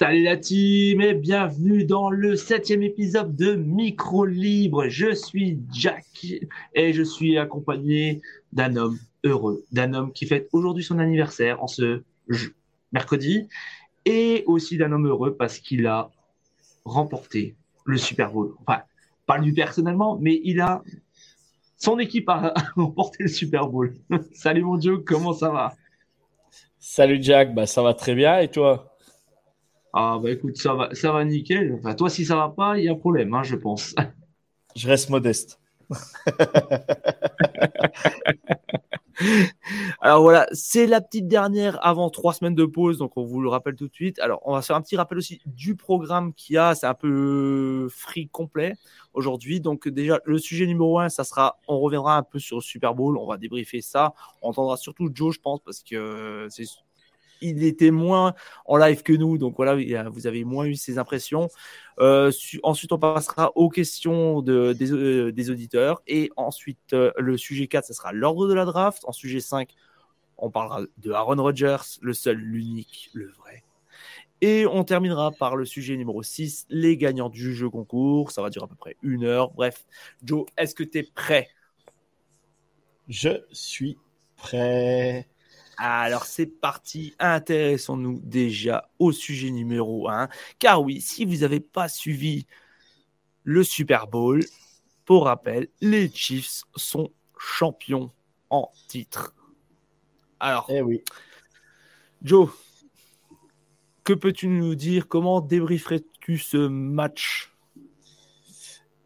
Salut la team et bienvenue dans le septième épisode de Micro Libre. Je suis Jack et je suis accompagné d'un homme heureux, d'un homme qui fête aujourd'hui son anniversaire en ce mercredi et aussi d'un homme heureux parce qu'il a remporté le Super Bowl. Enfin, pas lui personnellement, mais il a son équipe a remporté le Super Bowl. Salut mon Dieu, comment ça va? Salut Jack, bah ça va très bien et toi? Ah bah écoute, ça va, ça va nickel. Enfin, toi, si ça va pas, il y a un problème, hein, je pense. Je reste modeste. Alors voilà, c'est la petite dernière avant trois semaines de pause, donc on vous le rappelle tout de suite. Alors on va faire un petit rappel aussi du programme qu'il y a, c'est un peu free complet aujourd'hui. Donc déjà le sujet numéro un, ça sera, on reviendra un peu sur le Super Bowl, on va débriefer ça. On entendra surtout Joe, je pense, parce que c'est il était moins en live que nous, donc voilà, vous avez moins eu ces impressions. Euh, ensuite, on passera aux questions euh, des, auditeurs. Et ensuite, euh, le sujet 4, ce sera l'ordre de la draft. En sujet 5, on parlera de Aaron Rodgers, le seul, l'unique, le vrai. Et on terminera par le sujet numéro 6, les gagnants du jeu concours. Ça va durer à peu près une heure. Bref, Joe, est-ce que tu es prêt? Je suis prêt. Alors c'est parti, intéressons-nous déjà au sujet numéro 1. Car oui, si vous n'avez pas suivi le Super Bowl, pour rappel, les Chiefs sont champions en titre. Alors, eh oui. Joe, que peux-tu nous dire? Comment débrieferais-tu ce match?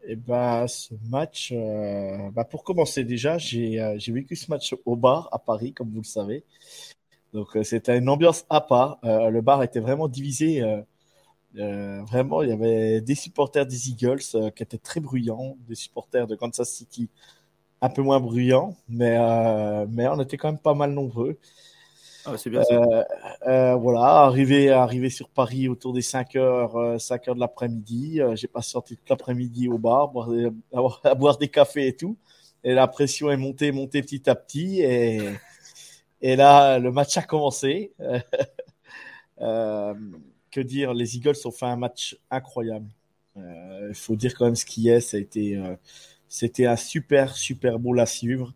Eh ben, ce match, euh, bah pour commencer déjà, euh, j'ai vécu ce match au bar à Paris, comme vous le savez. Donc euh, c'était une ambiance à part. le bar était vraiment divisé. vraiment, il y avait des supporters des Eagles qui étaient très bruyants, des supporters de Kansas City un peu moins bruyants, mais, mais on était quand même pas mal nombreux. Ah, c'est bien euh, euh, voilà, arrivé, arrivé sur Paris autour des 5 heures, 5 euh, heures de l'après-midi. j'ai passé sorti toute l'après-midi au bar, boire des, à, boire des cafés et tout. Et la pression est montée, montée petit à petit. Et, et là, le match a commencé. que dire, les Eagles ont fait un match incroyable. Il faut dire quand même ce qui est. Ça a été, c'était un super, super beau à suivre.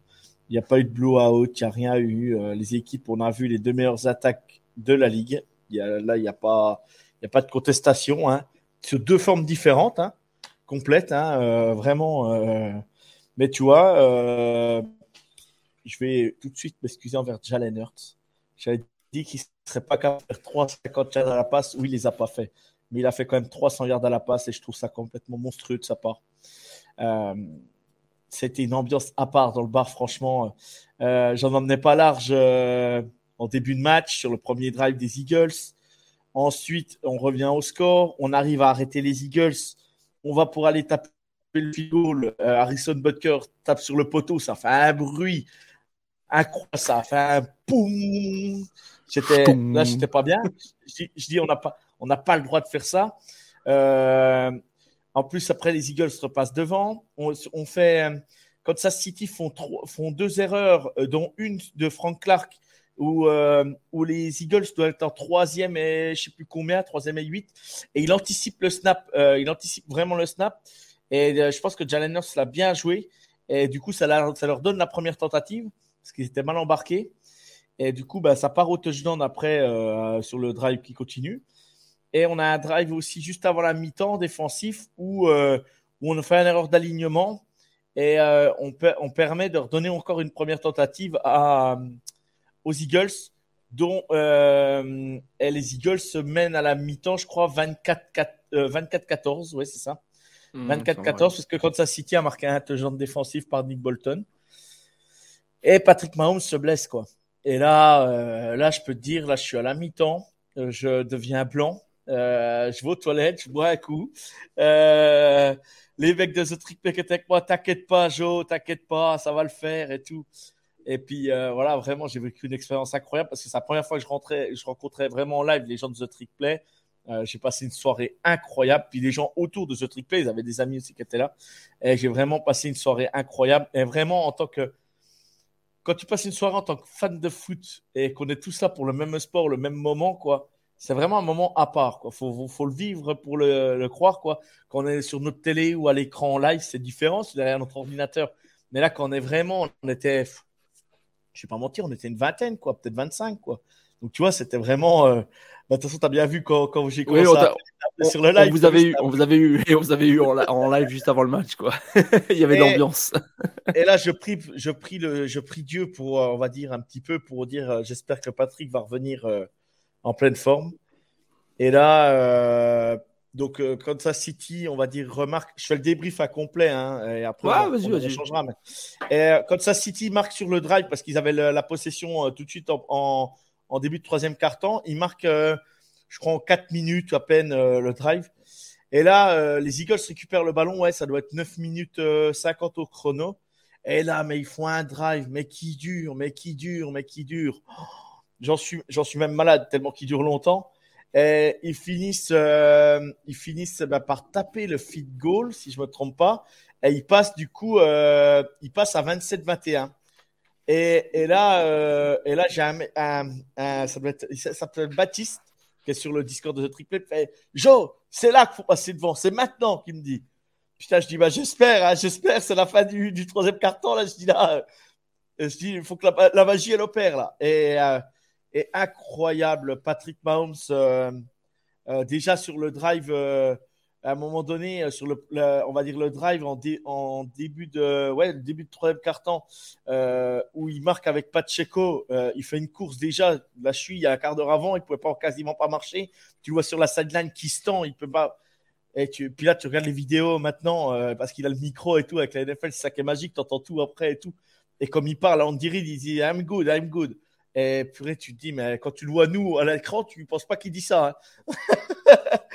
Il n'y a pas eu de blowout, il n'y a rien eu. Euh, les équipes, on a vu les deux meilleures attaques de la ligue. Là, il n'y a pas de contestation. Hein. Sur deux formes différentes, hein, complètes, hein, euh, vraiment. Euh, mais tu vois, je vais tout de suite m'excuser envers Jalen Hurts. J'avais dit qu'il ne serait pas capable de faire 350 yards à la passe. Oui, il ne les a pas fait. Mais il a fait quand même 300 yards à la passe et je trouve ça complètement monstrueux de sa part c'était une ambiance à part dans le bar, franchement. Euh, J'en emmenais pas large euh, en début de match sur le premier drive des Eagles. Ensuite, on revient au score. On arrive à arrêter les Eagles. On va pour aller taper le field goal. Euh, Harrison Butker tape sur le poteau. Ça fait un bruit incroyable. Ça fait un. J'étais, là, j'étais pas bien. Je, dis, on n'a pas, on n'a pas le droit de faire ça. Euh, en plus, après, les Eagles repassent devant. On, fait. Euh, Kansas City font, font deux erreurs, euh, dont une de Frank Clark, où, euh, où les Eagles doivent être en troisième et je sais plus combien, troisième et huit. Et il anticipe le snap. il anticipe vraiment le snap. Et je pense que Jalen Hurts l'a bien joué. Et du coup, ça, ça, leur donne la première tentative, parce qu'ils étaient mal embarqués. Et du coup, bah, ça part au touchdown après sur le drive qui continue. Et on a un drive aussi juste avant la mi-temps défensif où, euh, où on fait une erreur d'alignement et euh, on, on, permet de redonner encore une première tentative à, aux Eagles, dont euh, et les Eagles se mènent à la mi-temps, je crois, 24-14. oui, c'est ça. 24-14, mmh, parce que Kansas City a marqué un touchdown défensif par Nick Bolton. Et Patrick Mahomes se blesse, quoi. Et là, là, je peux te dire, là, je suis à la mi-temps, je deviens blanc. Euh, je vais aux toilettes, je bois un coup. Euh, les mecs de The Trick Play avec moi, t'inquiète pas, Joe, t'inquiète pas, ça va le faire et tout. Et puis euh, voilà, vraiment, j'ai vécu une expérience incroyable parce que c'est la première fois que je, rentrais, je rencontrais vraiment en live les gens de The Trick Play. j'ai passé une soirée incroyable. Puis les gens autour de The Trick Play, ils avaient des amis aussi qui étaient là. Et j'ai vraiment passé une soirée incroyable. Et vraiment, en tant que quand tu passes une soirée en tant que fan de foot et qu'on est tous là pour le même sport, le même moment, quoi, c'est vraiment un moment à part. Il faut, faut, le vivre pour le, croire. Quoi. Quand on est sur notre télé ou à l'écran en live, c'est différent, c'est derrière notre ordinateur. Mais là, quand on est vraiment, on était, je ne vais pas mentir, on était une vingtaine, quoi, peut-être 25. Quoi. Donc, tu vois, c'était vraiment. Euh, bah, de toute façon, tu as bien vu quand, quand j'ai commencé sur le live. On vous avait eu, on vous avait eu, et on vous avait eu en, live juste avant le match, quoi. Il y avait l'ambiance. et là, je prie, je prie le, je prie Dieu pour, euh, on va dire un petit peu pour dire, euh, j'espère que Patrick va revenir en pleine forme. Et là, euh, donc euh, Kansas City, on va dire, remarque, je fais le débrief à complet, hein, et après on, changera. Et, euh, Kansas City marque sur le drive parce qu'ils avaient la possession tout de suite en, en, début de troisième quart-temps. Ils marquent, je crois, en 4 minutes à peine le drive. Et là, les Eagles récupèrent le ballon, ouais, ça doit être 9 minutes 50 au chrono. Et là, mais ils font un drive, mais qui dure, mais qui dure, mais qui dure. Oh J'en suis, j'en suis même malade tellement qu'il dure longtemps. Et ils finissent, euh, ils finissent bah, par taper le feed goal, si je me trompe pas. Et ils passent du coup, euh, ils passent à 27-21. Et, et, là, euh, et là, j'ai un, un, ça doit être, s'appelle Baptiste, qui est sur le Discord de The Triple. Fait, Joe, c'est là qu'il faut passer devant, c'est maintenant qu'il me dit. Putain, je dis, bah, j'espère, hein, j'espère, c'est la fin du, troisième carton, là. Je dis, là, je dis, il faut que la, la, magie, elle opère, là. Et, est incroyable. Patrick Mahomes, euh, euh, déjà sur le drive, euh, à un moment donné, sur le, on va dire le drive en, début de, ouais, début de troisième quart-temps, où il marque avec Pacheco, il fait une course déjà. Je suis, il y a un quart d'heure avant, il pouvait pas quasiment pas marcher. Tu vois sur la sideline qui se tend, il peut pas. Et puis là, tu regardes les vidéos maintenant parce qu'il a le micro et tout avec la NFL, c'est ça qui est magique, tu entends tout après et tout. Et comme il parle, on dirait, il dit I'm good, I'm good. Et purée, tu te dis, mais quand tu le vois nous à l'écran, tu ne penses pas qu'il dit ça. Hein.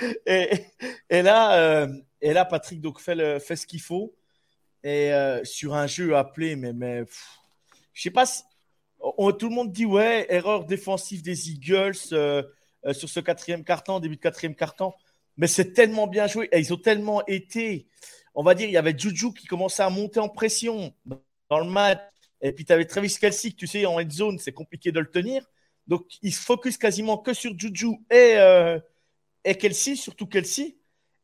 et, et, là, euh, et là, Patrick donc fait, le, fait ce qu'il faut. Et euh, sur un jeu appelé, mais, mais je sais pas, tout le monde dit, ouais, erreur défensive des Eagles euh, sur ce quatrième carton, début de quatrième carton. Mais c'est tellement bien joué. Et ils ont tellement été, on va dire, il y avait Juju qui commençait à monter en pression dans le match. Et puis, tu avais Travis Kelsey, tu sais, en head zone, c'est compliqué de le tenir. Donc, il se focus quasiment que sur Juju et, euh, et Kelsey, surtout Kelsey.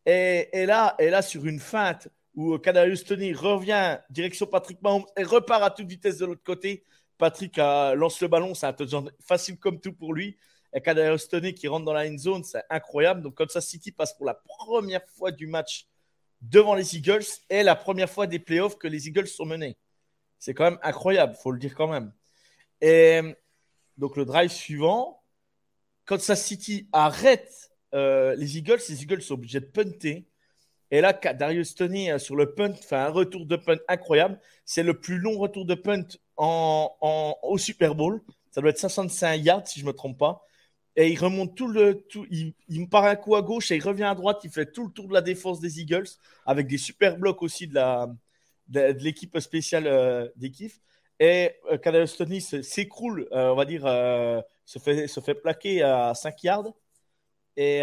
Et, et, là, et là, sur une feinte où Kadarius Tony revient direction Patrick Mahomes et repart à toute vitesse de l'autre côté, Patrick lance le ballon, c'est un touchdown facile comme tout pour lui. Et Kadarius Tony qui rentre dans la end zone, c'est incroyable. Donc, comme ça, City passe pour la première fois du match devant les Eagles et la première fois des playoffs que les Eagles sont menés. C'est quand même incroyable, faut le dire quand même. Et donc le drive suivant, Kansas City arrête euh, les Eagles, les Eagles sont obligés de punter. Et là, Darius Tony euh, sur le punt fait un retour de punt incroyable. C'est le plus long retour de punt au Super Bowl. Ça doit être 65 yards si je ne me trompe pas. Et il remonte tout le. Il, il part un coup à gauche et il revient à droite. Il fait tout le tour de la défense des Eagles avec des super blocs aussi de la, de, l'équipe spéciale euh, d'équipe. Et euh, Tony s'écroule, euh, on va dire, euh, se, fait, se fait plaquer à 5 yards. Et,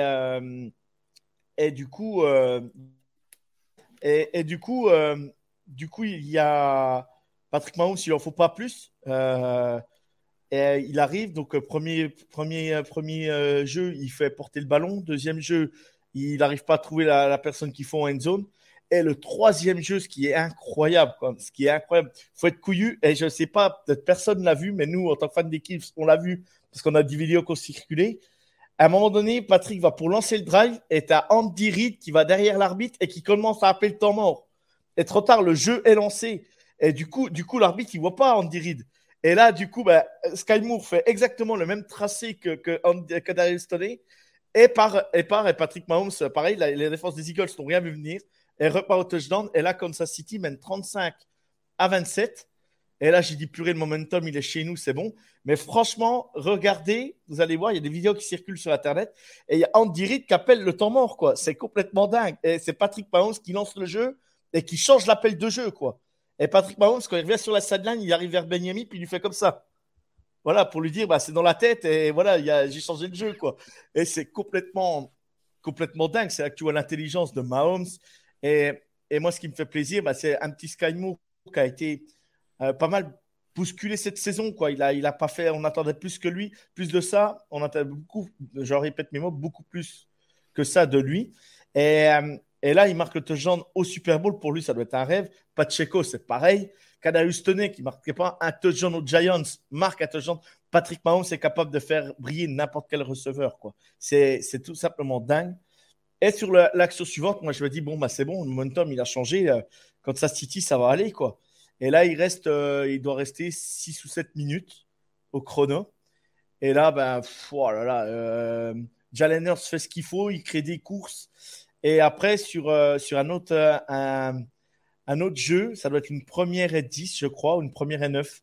et du coup, et, du coup, du coup, il y a Patrick Mahomes, il n'en faut pas plus. et il arrive, donc premier, premier, premier jeu, il fait porter le ballon. Deuxième jeu, il n'arrive pas à trouver la, la personne qu'il faut en end zone. Et le troisième jeu, ce qui est incroyable, ce qui est incroyable, faut être couillu. Et je ne sais pas, peut-être personne l'a vu, mais nous, en tant que fan d'équipe, on l'a vu parce qu'on a des vidéos qui ont circulé. À un moment donné, Patrick va pour lancer le drive et tu as Andy Reid qui va derrière l'arbitre et qui commence à appeler le temps mort. Et trop tard, le jeu est lancé. Et du coup, du coup l'arbitre, il voit pas Andy Reid. Et là, du coup, bah, Sky Moore fait exactement le même tracé que, que, que Darius Et par, et par et Patrick Mahomes, pareil, les défenses des Eagles n'ont rien vu venir et repart au touchdown. Et là, Kansas City mène 35 à 27. Et là, j'ai dit, purée, le momentum, il est chez nous, c'est bon. Mais franchement, regardez, vous allez voir, il y a des vidéos qui circulent sur Internet et il y a Andy Reid qui appelle le temps mort, quoi. C'est complètement dingue. Et c'est Patrick Mahomes qui lance le jeu et qui change l'appel de jeu, quoi. Et Patrick Mahomes, quand il revient sur la sideline, il arrive vers Benjamin puis il lui fait comme ça. Voilà, pour lui dire, bah, c'est dans la tête et voilà, j'ai changé le jeu, quoi. Et c'est complètement, complètement dingue. C'est là que tu vois l'intelligence de Mahomes. Et, moi, ce qui me fait plaisir, bah, c'est un petit Sky Moore qui a été euh, pas mal bousculé cette saison. Quoi. Il a, pas fait, on attendait plus que lui. Plus de ça, on attendait beaucoup, je répète mes mots, beaucoup plus que ça de lui. Et, euh, là, il marque le touchdown au Super Bowl. Pour lui, ça doit être un rêve. Pacheco, c'est pareil. Kadarius Toney, qui ne marquait pas un touchdown aux Giants, marque un touchdown. Patrick Mahomes est capable de faire briller n'importe quel receveur. C'est tout simplement dingue. Et sur l'action suivante, moi, je me dis, bon, bah, c'est bon, le momentum, il a changé. Euh, quand ça City, ça va aller. quoi. Et là, il, reste, euh, il doit rester 6 ou 7 minutes au chrono. Et là, ben, oh là euh, fait ce qu'il faut, il crée des courses. Et après, sur, euh, sur un, autre, un, un, autre jeu, ça doit être une première et 10, je crois, ou une première et 9.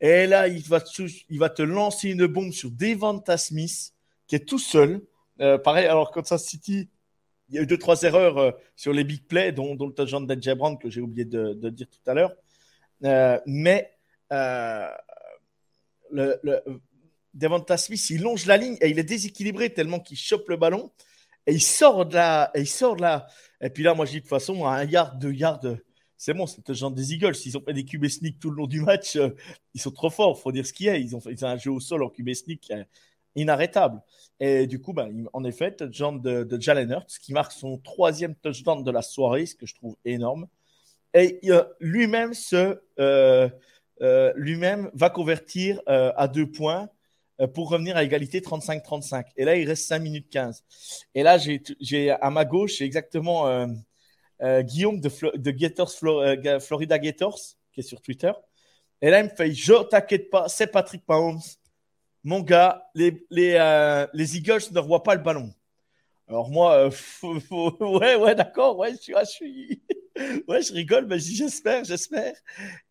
Et là, il va, te, il va te lancer une bombe sur Devonta Smith, qui est tout seul. pareil, alors Kansas City, il y a eu deux, trois erreurs sur les big plays, dont, dont le touchdown d'Edge Brown que j'ai oublié de, dire tout à l'heure. Euh, mais euh, Smith, il longe la ligne et il est déséquilibré tellement qu'il chope le ballon et il sort de là. Et il sort de là. Et puis là, moi, je dis de toute façon, à un yard, deux yards, c'est bon, c'est le genre des Eagles. S'ils ont fait des QB sneak tout le long du match, euh, ils sont trop forts. Il faut dire ce qu'il y a. Ils ont, fait, un jeu au sol en QB sneak inarrêtable. Et du coup, ben, en effet, touchdown de, Jalen Hurts qui marque son troisième touchdown de la soirée, ce que je trouve énorme. Et lui-même se, euh, euh, lui-même va convertir euh, à deux points pour revenir à égalité 35-35. Et là, il reste 5 minutes 15. Et là, j'ai à ma gauche, exactement Guillaume de, de Florida Gators, qui est sur Twitter. Et là, il me fait Je t'inquiète pas, c'est Patrick Mahomes. Mon gars, les, les, les Eagles ne revoient pas le ballon. Alors moi, ouais, ouais, d'accord, ouais, je suis, je suis, ouais, je rigole, mais j'espère, j'espère.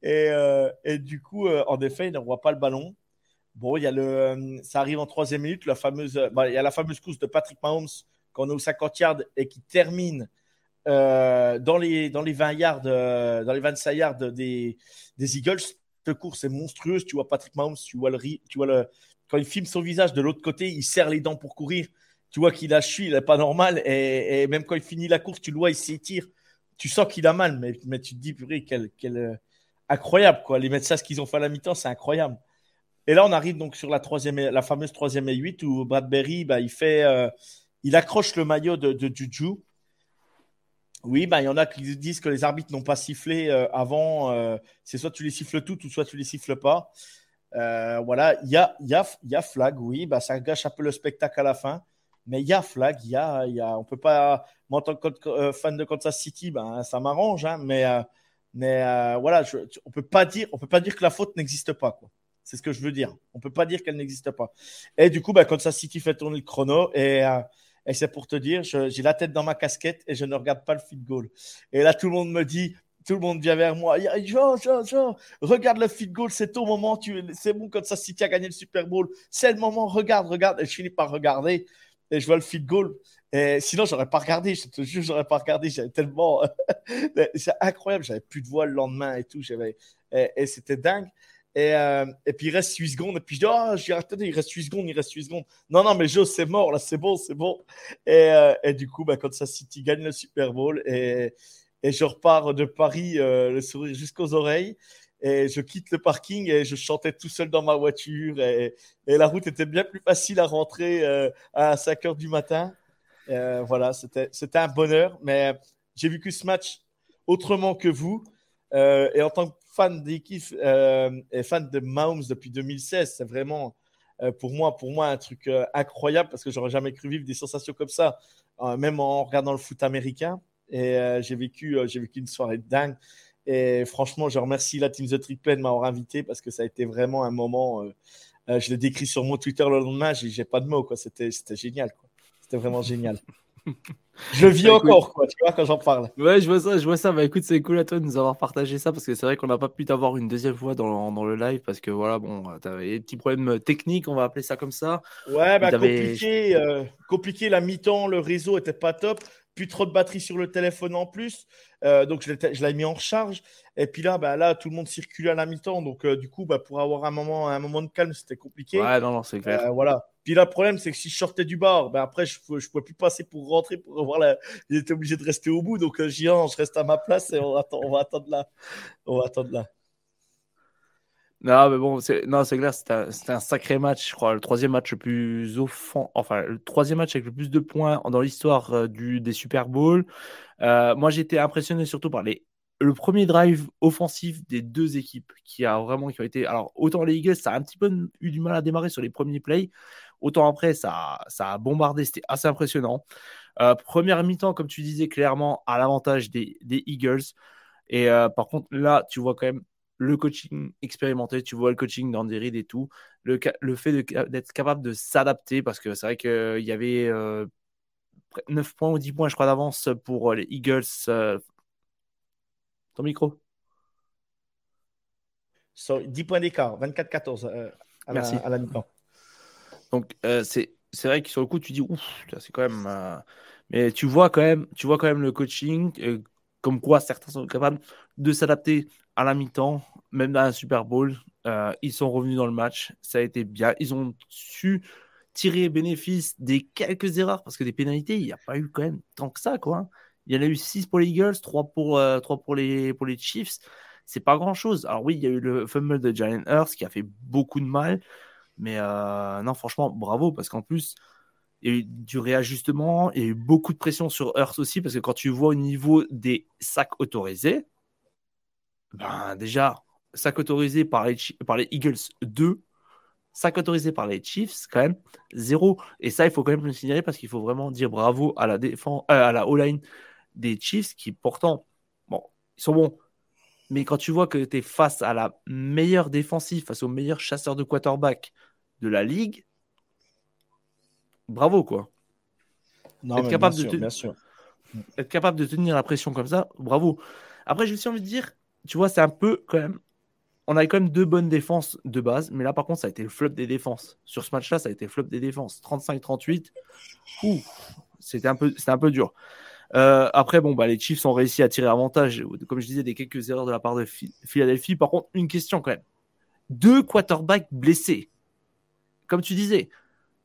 Et, euh, et, du coup, euh, en effet, il ne voit pas le ballon. Bon, il y a le, euh, ça arrive en troisième minute, la fameuse, bah, il y a la fameuse course de Patrick Mahomes quand on est au 50 yards et qui termine dans, les, dans les 20 yards, dans les 25 yards des, des Eagles. Cette course est monstrueuse. Tu vois Patrick Mahomes, tu vois le, quand il filme son visage de l'autre côté, il serre les dents pour courir. Tu vois qu'il a chu, il n'est pas normal. Et, même quand il finit la course, tu le vois, il s'étire tu sens qu'il a mal, mais, tu te dis, purée, quel, quel euh, incroyable, quoi. Les médecins, ce qu'ils ont fait à la mi-temps, c'est incroyable. Et là, on arrive donc sur la, troisième, la fameuse troisième et 8 où Bradbury, bah, il euh, accroche le maillot de, de Juju. Oui, bah, il y en a qui disent que les arbitres n'ont pas sifflé euh, avant. c'est soit tu les siffles toutes ou soit tu les siffles pas. Voilà, il y a, y, a, y a flag, oui, bah, ça gâche un peu le spectacle à la fin. Mais il y a flag, il y a, y a, on peut pas. Moi, en tant que euh, fan de Kansas City, ben, ça m'arrange, hein, mais, euh, mais euh, voilà, on peut pas dire, on peut pas dire que la faute n'existe pas, quoi. C'est ce que je veux dire. On peut pas dire qu'elle n'existe pas. Et du coup, ben, Kansas City fait tourner le chrono et, et c'est pour te dire, j'ai la tête dans ma casquette et je ne regarde pas le feed goal. Et là, tout le monde me dit, tout le monde vient vers moi. Jean, Jean, Jean, regarde le feed goal, c'est ton moment. C'est bon, Kansas City a gagné le Super Bowl. C'est le moment, regarde, regarde. Et je finis par regarder et je vois le feed goal. Et sinon, j'aurais pas regardé. Je te jure, j'aurais pas regardé. J'avais tellement. c'est incroyable. J'avais plus de voix le lendemain et tout. J'avais... Et, c'était dingue. Et, euh, et, puis il reste 8 secondes. Et puis je dis, oh, j'ai attendez, il reste 8 secondes, il reste 8 secondes. Non, non, mais Joe, c'est mort, là, c'est bon, c'est bon. Et, euh, du coup, bah, quand ça City gagne le Super Bowl, et, et je repars de Paris, euh, le sourire jusqu'aux oreilles. Et je quitte le parking et je chantais tout seul dans ma voiture. Et, la route était bien plus facile à rentrer euh, à 5 heures du matin. Euh, voilà, c'était un bonheur. Mais j'ai vécu ce match autrement que vous. Et en tant que fan d'équipe et fan de Mahomes depuis 2016, c'est vraiment pour moi, pour moi un truc incroyable parce que j'aurais jamais cru vivre des sensations comme ça, même en regardant le foot américain. Et j'ai vécu, j'ai vécu une soirée dingue. Et franchement, je remercie la Team The Triple de m'avoir invité parce que ça a été vraiment un moment. Euh, euh, je l'ai décrit sur mon Twitter le lendemain, j'ai pas de mots. C'était génial. C'était vraiment génial. Je vis encore, quoi, tu vois, quand j'en parle. Ouais, je vois ça, je vois ça. Bah écoute, c'est cool à toi de nous avoir partagé ça parce que c'est vrai qu'on n'a pas pu t'avoir une deuxième fois dans, dans, le live parce que voilà, bon, t'avais des petits problèmes techniques, on va appeler ça comme ça. Ouais, bah compliqué, euh, compliqué la mi-temps, le réseau était pas top plus trop de batterie sur le téléphone en plus. Euh, donc, je l'ai mis en recharge. Et puis là, bah, là, tout le monde circulait à la mi-temps. Donc, euh, du coup, bah, pour avoir un moment, un moment de calme, c'était compliqué. Ouais, non, non, c'est clair. Euh, voilà. Puis là, le problème, c'est que si je sortais du bar, bah, après, je ne pouvais plus passer pour rentrer pour revoir la. J'étais obligé de rester au bout. Donc, j'y je reste à ma place et on, attend, on va attendre là. On va attendre là. Non, mais bon, c'est, non, c'est clair, c'était un, sacré match, je crois, le troisième match le plus offensif, enfin, le troisième match avec le plus de points dans l'histoire euh, du, des Super Bowl. Euh, moi, j'étais impressionné surtout par les, le premier drive offensif des deux équipes qui a vraiment qui ont été. Alors, autant les Eagles, ça a un petit peu eu du mal à démarrer sur les premiers plays, autant après, ça, ça a bombardé, c'était assez impressionnant. Euh, première mi-temps, comme tu disais clairement, à l'avantage des Eagles. Et par contre, là, tu vois quand même le coaching expérimenté, tu vois le coaching d'Andy Reid et tout, le, le fait d'être capable de s'adapter, parce que c'est vrai qu'il y avait 9 euh, points ou 10 points, je crois, d'avance pour les Eagles. Euh, ton micro 10 points d'écart, 24-14 euh, à, Merci. La, à la mi-temps. Donc, c'est c'est vrai que sur le coup, tu dis, ouf, c'est quand même. Mais tu vois quand même, tu vois quand même le coaching, comme quoi certains sont capables de s'adapter à la mi-temps, même dans un Super Bowl. Euh, ils sont revenus dans le match. Ça a été bien. Ils ont su tirer bénéfice des quelques erreurs parce que des pénalités, il n'y a pas eu quand même tant que ça. Quoi. Il y en a eu 6 pour les Eagles, 3 pour, euh, pour, les, pour Chiefs. C'est pas grand chose. Alors, oui, il y a eu le fumble de Jalen Hurst qui a fait beaucoup de mal. Mais euh, non, franchement, bravo parce qu'en plus, il y a eu du réajustement, il y a eu beaucoup de pression sur Earth aussi, parce que quand tu vois au niveau des sacs autorisés, ben déjà, sacs autorisés par les, Eagles 2, sacs autorisés par les Chiefs, quand même 0. Et ça, il faut quand même le signaler parce qu'il faut vraiment dire bravo à la défense, euh, à la O-line des Chiefs qui pourtant, bon, ils sont bons. Mais quand tu vois que tu es face à la meilleure défensive, face au meilleur chasseur de quarterback de la ligue, bravo quoi. être, capable de être capable de tenir la pression comme ça, bravo. Après, j'ai aussi envie de dire, tu vois, c'est un peu quand même. On avait quand même deux bonnes défenses de base, mais là par contre, ça a été le flop des défenses. Sur ce match-là, ça a été le flop des défenses. 35-38, c'était un, peu, un peu dur. Euh, après, bon, bah, les Chiefs ont réussi à tirer avantage, comme je disais, des quelques erreurs de la part de Philadelphie. Par contre, une question quand même. Deux quarterbacks blessés. Comme tu disais,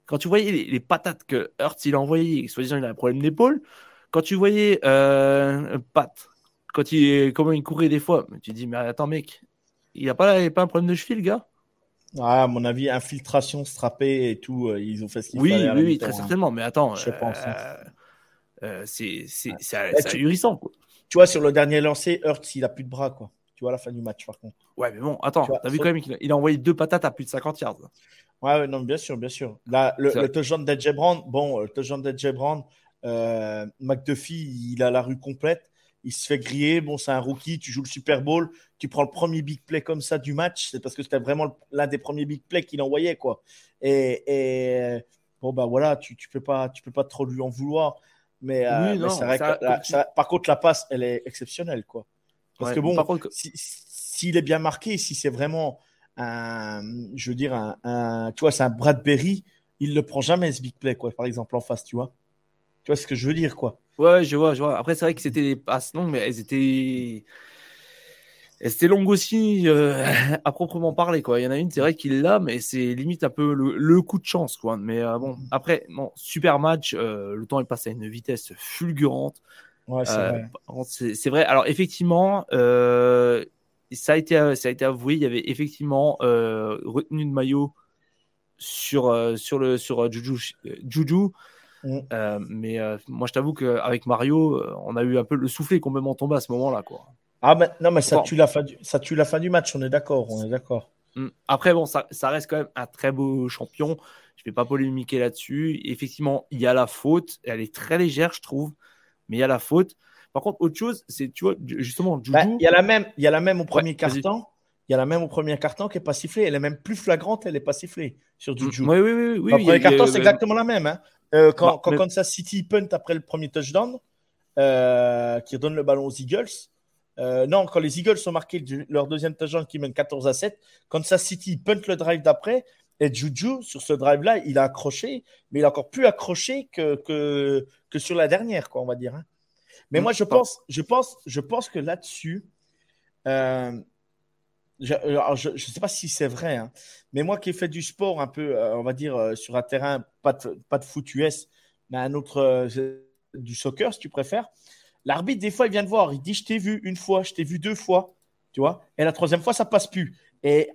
quand tu voyais les, patates que Hurts il a envoyées, soi-disant il a un problème d'épaule, quand tu voyais euh, Pat, quand il, comment il courait des fois, tu dis, mais attends mec, il n'a pas, pas un problème de cheville, le gars? À mon avis, infiltration, strappé et tout, euh, ils ont fait ce qu'il oui, fallait. Oui, oui, très hein. certainement. Mais attends, je pense. Hein. Euh, euh, c'est ahurissant. Tu vois, sur le dernier lancé, Hurts, il a plus de bras, quoi. Tu vois, à la fin du match, par contre. Ouais, mais bon, attends, tu as vu quand même qu'il a, envoyé deux patates à plus de 50 yards. Ouais, non, bien sûr, bien sûr. Là, le, le touchdown d'Edge Brown, bon, le touchdown d'Edge Brown, euh, McDuffie, il a la rue complète. Il se fait griller. Bon, c'est un rookie. Tu joues le Super Bowl. Tu prends le premier big play comme ça du match. C'est parce que c'était vraiment l'un des premiers big plays qu'il envoyait, quoi. Et, et, bon, bah voilà, tu, tu peux pas, tu peux pas trop lui en vouloir. Mais, euh, c'est vrai que par contre, la passe, elle est exceptionnelle, quoi. Parce que bon, s'il est bien marqué, si c'est vraiment un, je veux dire, un, tu vois, c'est un Bradbury, il le prend jamais ce big play, quoi, par exemple, en face, tu vois. Tu vois ce que je veux dire, quoi. Ouais, je vois, je vois. Après, c'est vrai que c'était des passes longues, mais elles étaient. Elles étaient longues aussi, euh, à proprement parler, quoi. Il y en a une, c'est vrai qu'il l'a, mais c'est limite un peu le, coup de chance, quoi. Mais euh, bon, après, bon, super match. Euh, le temps est passé à une vitesse fulgurante. Ouais, c'est vrai. C'est vrai. Alors, effectivement, ça a, été, ça a été avoué, il y avait effectivement euh, retenu de maillot sur, euh, sur, le, sur euh, Juju. Mm. mais moi, je t'avoue qu'avec Mario, on a eu un peu le soufflet complètement tombé à ce moment-là. Quoi. Ah, mais, non, mais ça, tue la fin du, ça tue la fin du match, on est d'accord. On est d'accord. Mm. Après, bon, ça, ça, reste quand même un très beau champion. Je ne vais pas polémiquer là-dessus. Effectivement, il y a la faute. Elle est très légère, je trouve. Mais il y a la faute. Par contre, autre chose, c'est, tu vois, justement, bah, il y a la même, il y a la même au premier carton. Il y a la même au premier carton qui n'est pas sifflée. Elle est même plus flagrante, elle n'est pas sifflée sur mm, Juju. Oui, oui, oui. oui le premier carton, c'est exactement la même. Hein. Euh, quand, quand Kansas City punt après le premier touchdown, euh, qui redonne le ballon aux Eagles. Euh, non, quand les Eagles ont marqué leur deuxième touchdown qui mène 14 à 7, Kansas City punt le drive d'après. Et Juju, sur ce drive-là, il a accroché, mais il a encore plus accroché que, que, que sur la dernière, quoi, on va dire. Hein. Mais moi, je pense, je pense, je pense que là-dessus, euh, je ne sais pas si c'est vrai, hein, mais moi qui ai fait du sport un peu, euh, on va dire, euh, sur un terrain, pas de, pas de foot US, mais un autre, du soccer, si tu préfères, l'arbitre, des fois, il vient de voir, il dit Je t'ai vu une fois, je t'ai vu deux fois, tu vois, et la troisième fois, ça passe plus. Et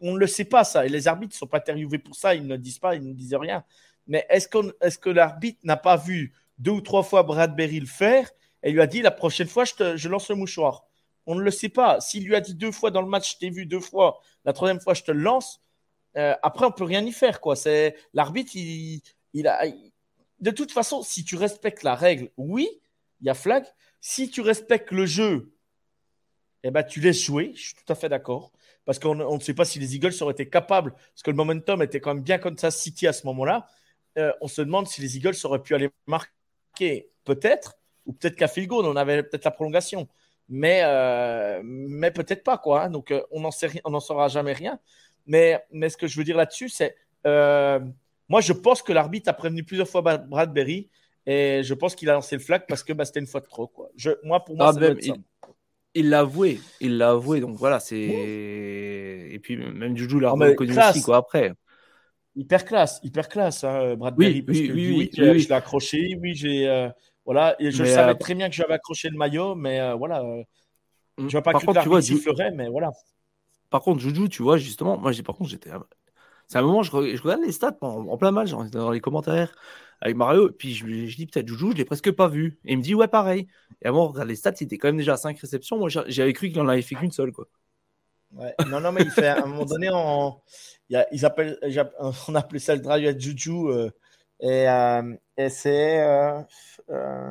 on ne le sait pas, ça, et les arbitres ne sont pas interviewés pour ça, ils ne disent pas, ils ne disent rien. Mais est-ce, qu'on, est-ce que l'arbitre n'a pas vu deux ou trois fois Bradbury le faire et lui a dit La prochaine fois, je, lance le mouchoir on ne le sait pas. S'il lui a dit deux fois dans le match, je t'ai vu deux fois, la troisième fois, je te le lance, euh, après, on peut rien y faire. quoi. C'est L'arbitre, il, a. De toute façon, si tu respectes la règle, oui, il y a flag. Si tu respectes le jeu, eh ben, tu laisses jouer. Je suis tout à fait d'accord. Parce qu'on ne sait pas si les Eagles auraient été capables, parce que le momentum était quand même bien comme ça, City à ce moment-là. Euh, on se demande si les Eagles auraient pu aller marquer, peut-être, ou peut-être qu'à goal, on avait peut-être la prolongation mais, euh, mais peut-être pas, quoi. Hein. Donc, euh, on n'en saura jamais rien. Mais, mais ce que je veux dire là-dessus, c'est. Euh, moi, je pense que l'arbitre a prévenu plusieurs fois Bradbury et je pense qu'il a lancé le flag parce que bah, c'était une fois de trop. Quoi. Je, moi, pour moi, ah, il, l'a avoué. Il l'a avoué. Donc voilà, c'est. Et puis, même Juju l'a reconnu aussi, quoi, après. Hyper classe, hyper classe, hein, Bradbury. Oui, oui, oui, oui, Je l'ai accroché, oui, j'ai. Voilà, et je savais euh, très bien que j'avais accroché le maillot, mais euh, voilà. Euh, mm. je vois pas par que contre, tu vois, sifflerait, mais voilà. Par contre, Juju, tu vois, justement, moi, j'ai par contre, j'étais. C'est un moment, je, je regarde les stats en, plein match, dans les commentaires avec Mario, et puis je, je dis peut-être Juju, je l'ai presque pas vu. Et il me dit, ouais, pareil. Et avant, on regarde les stats, il était quand même déjà à 5 réceptions. Moi, j'avais cru qu'il en avait fait qu'une seule, quoi. Ouais. Non, non, mais il fait à un moment donné, on, il a, ils appellent, on appelait ça le drive à Juju. et, et c'est. Euh,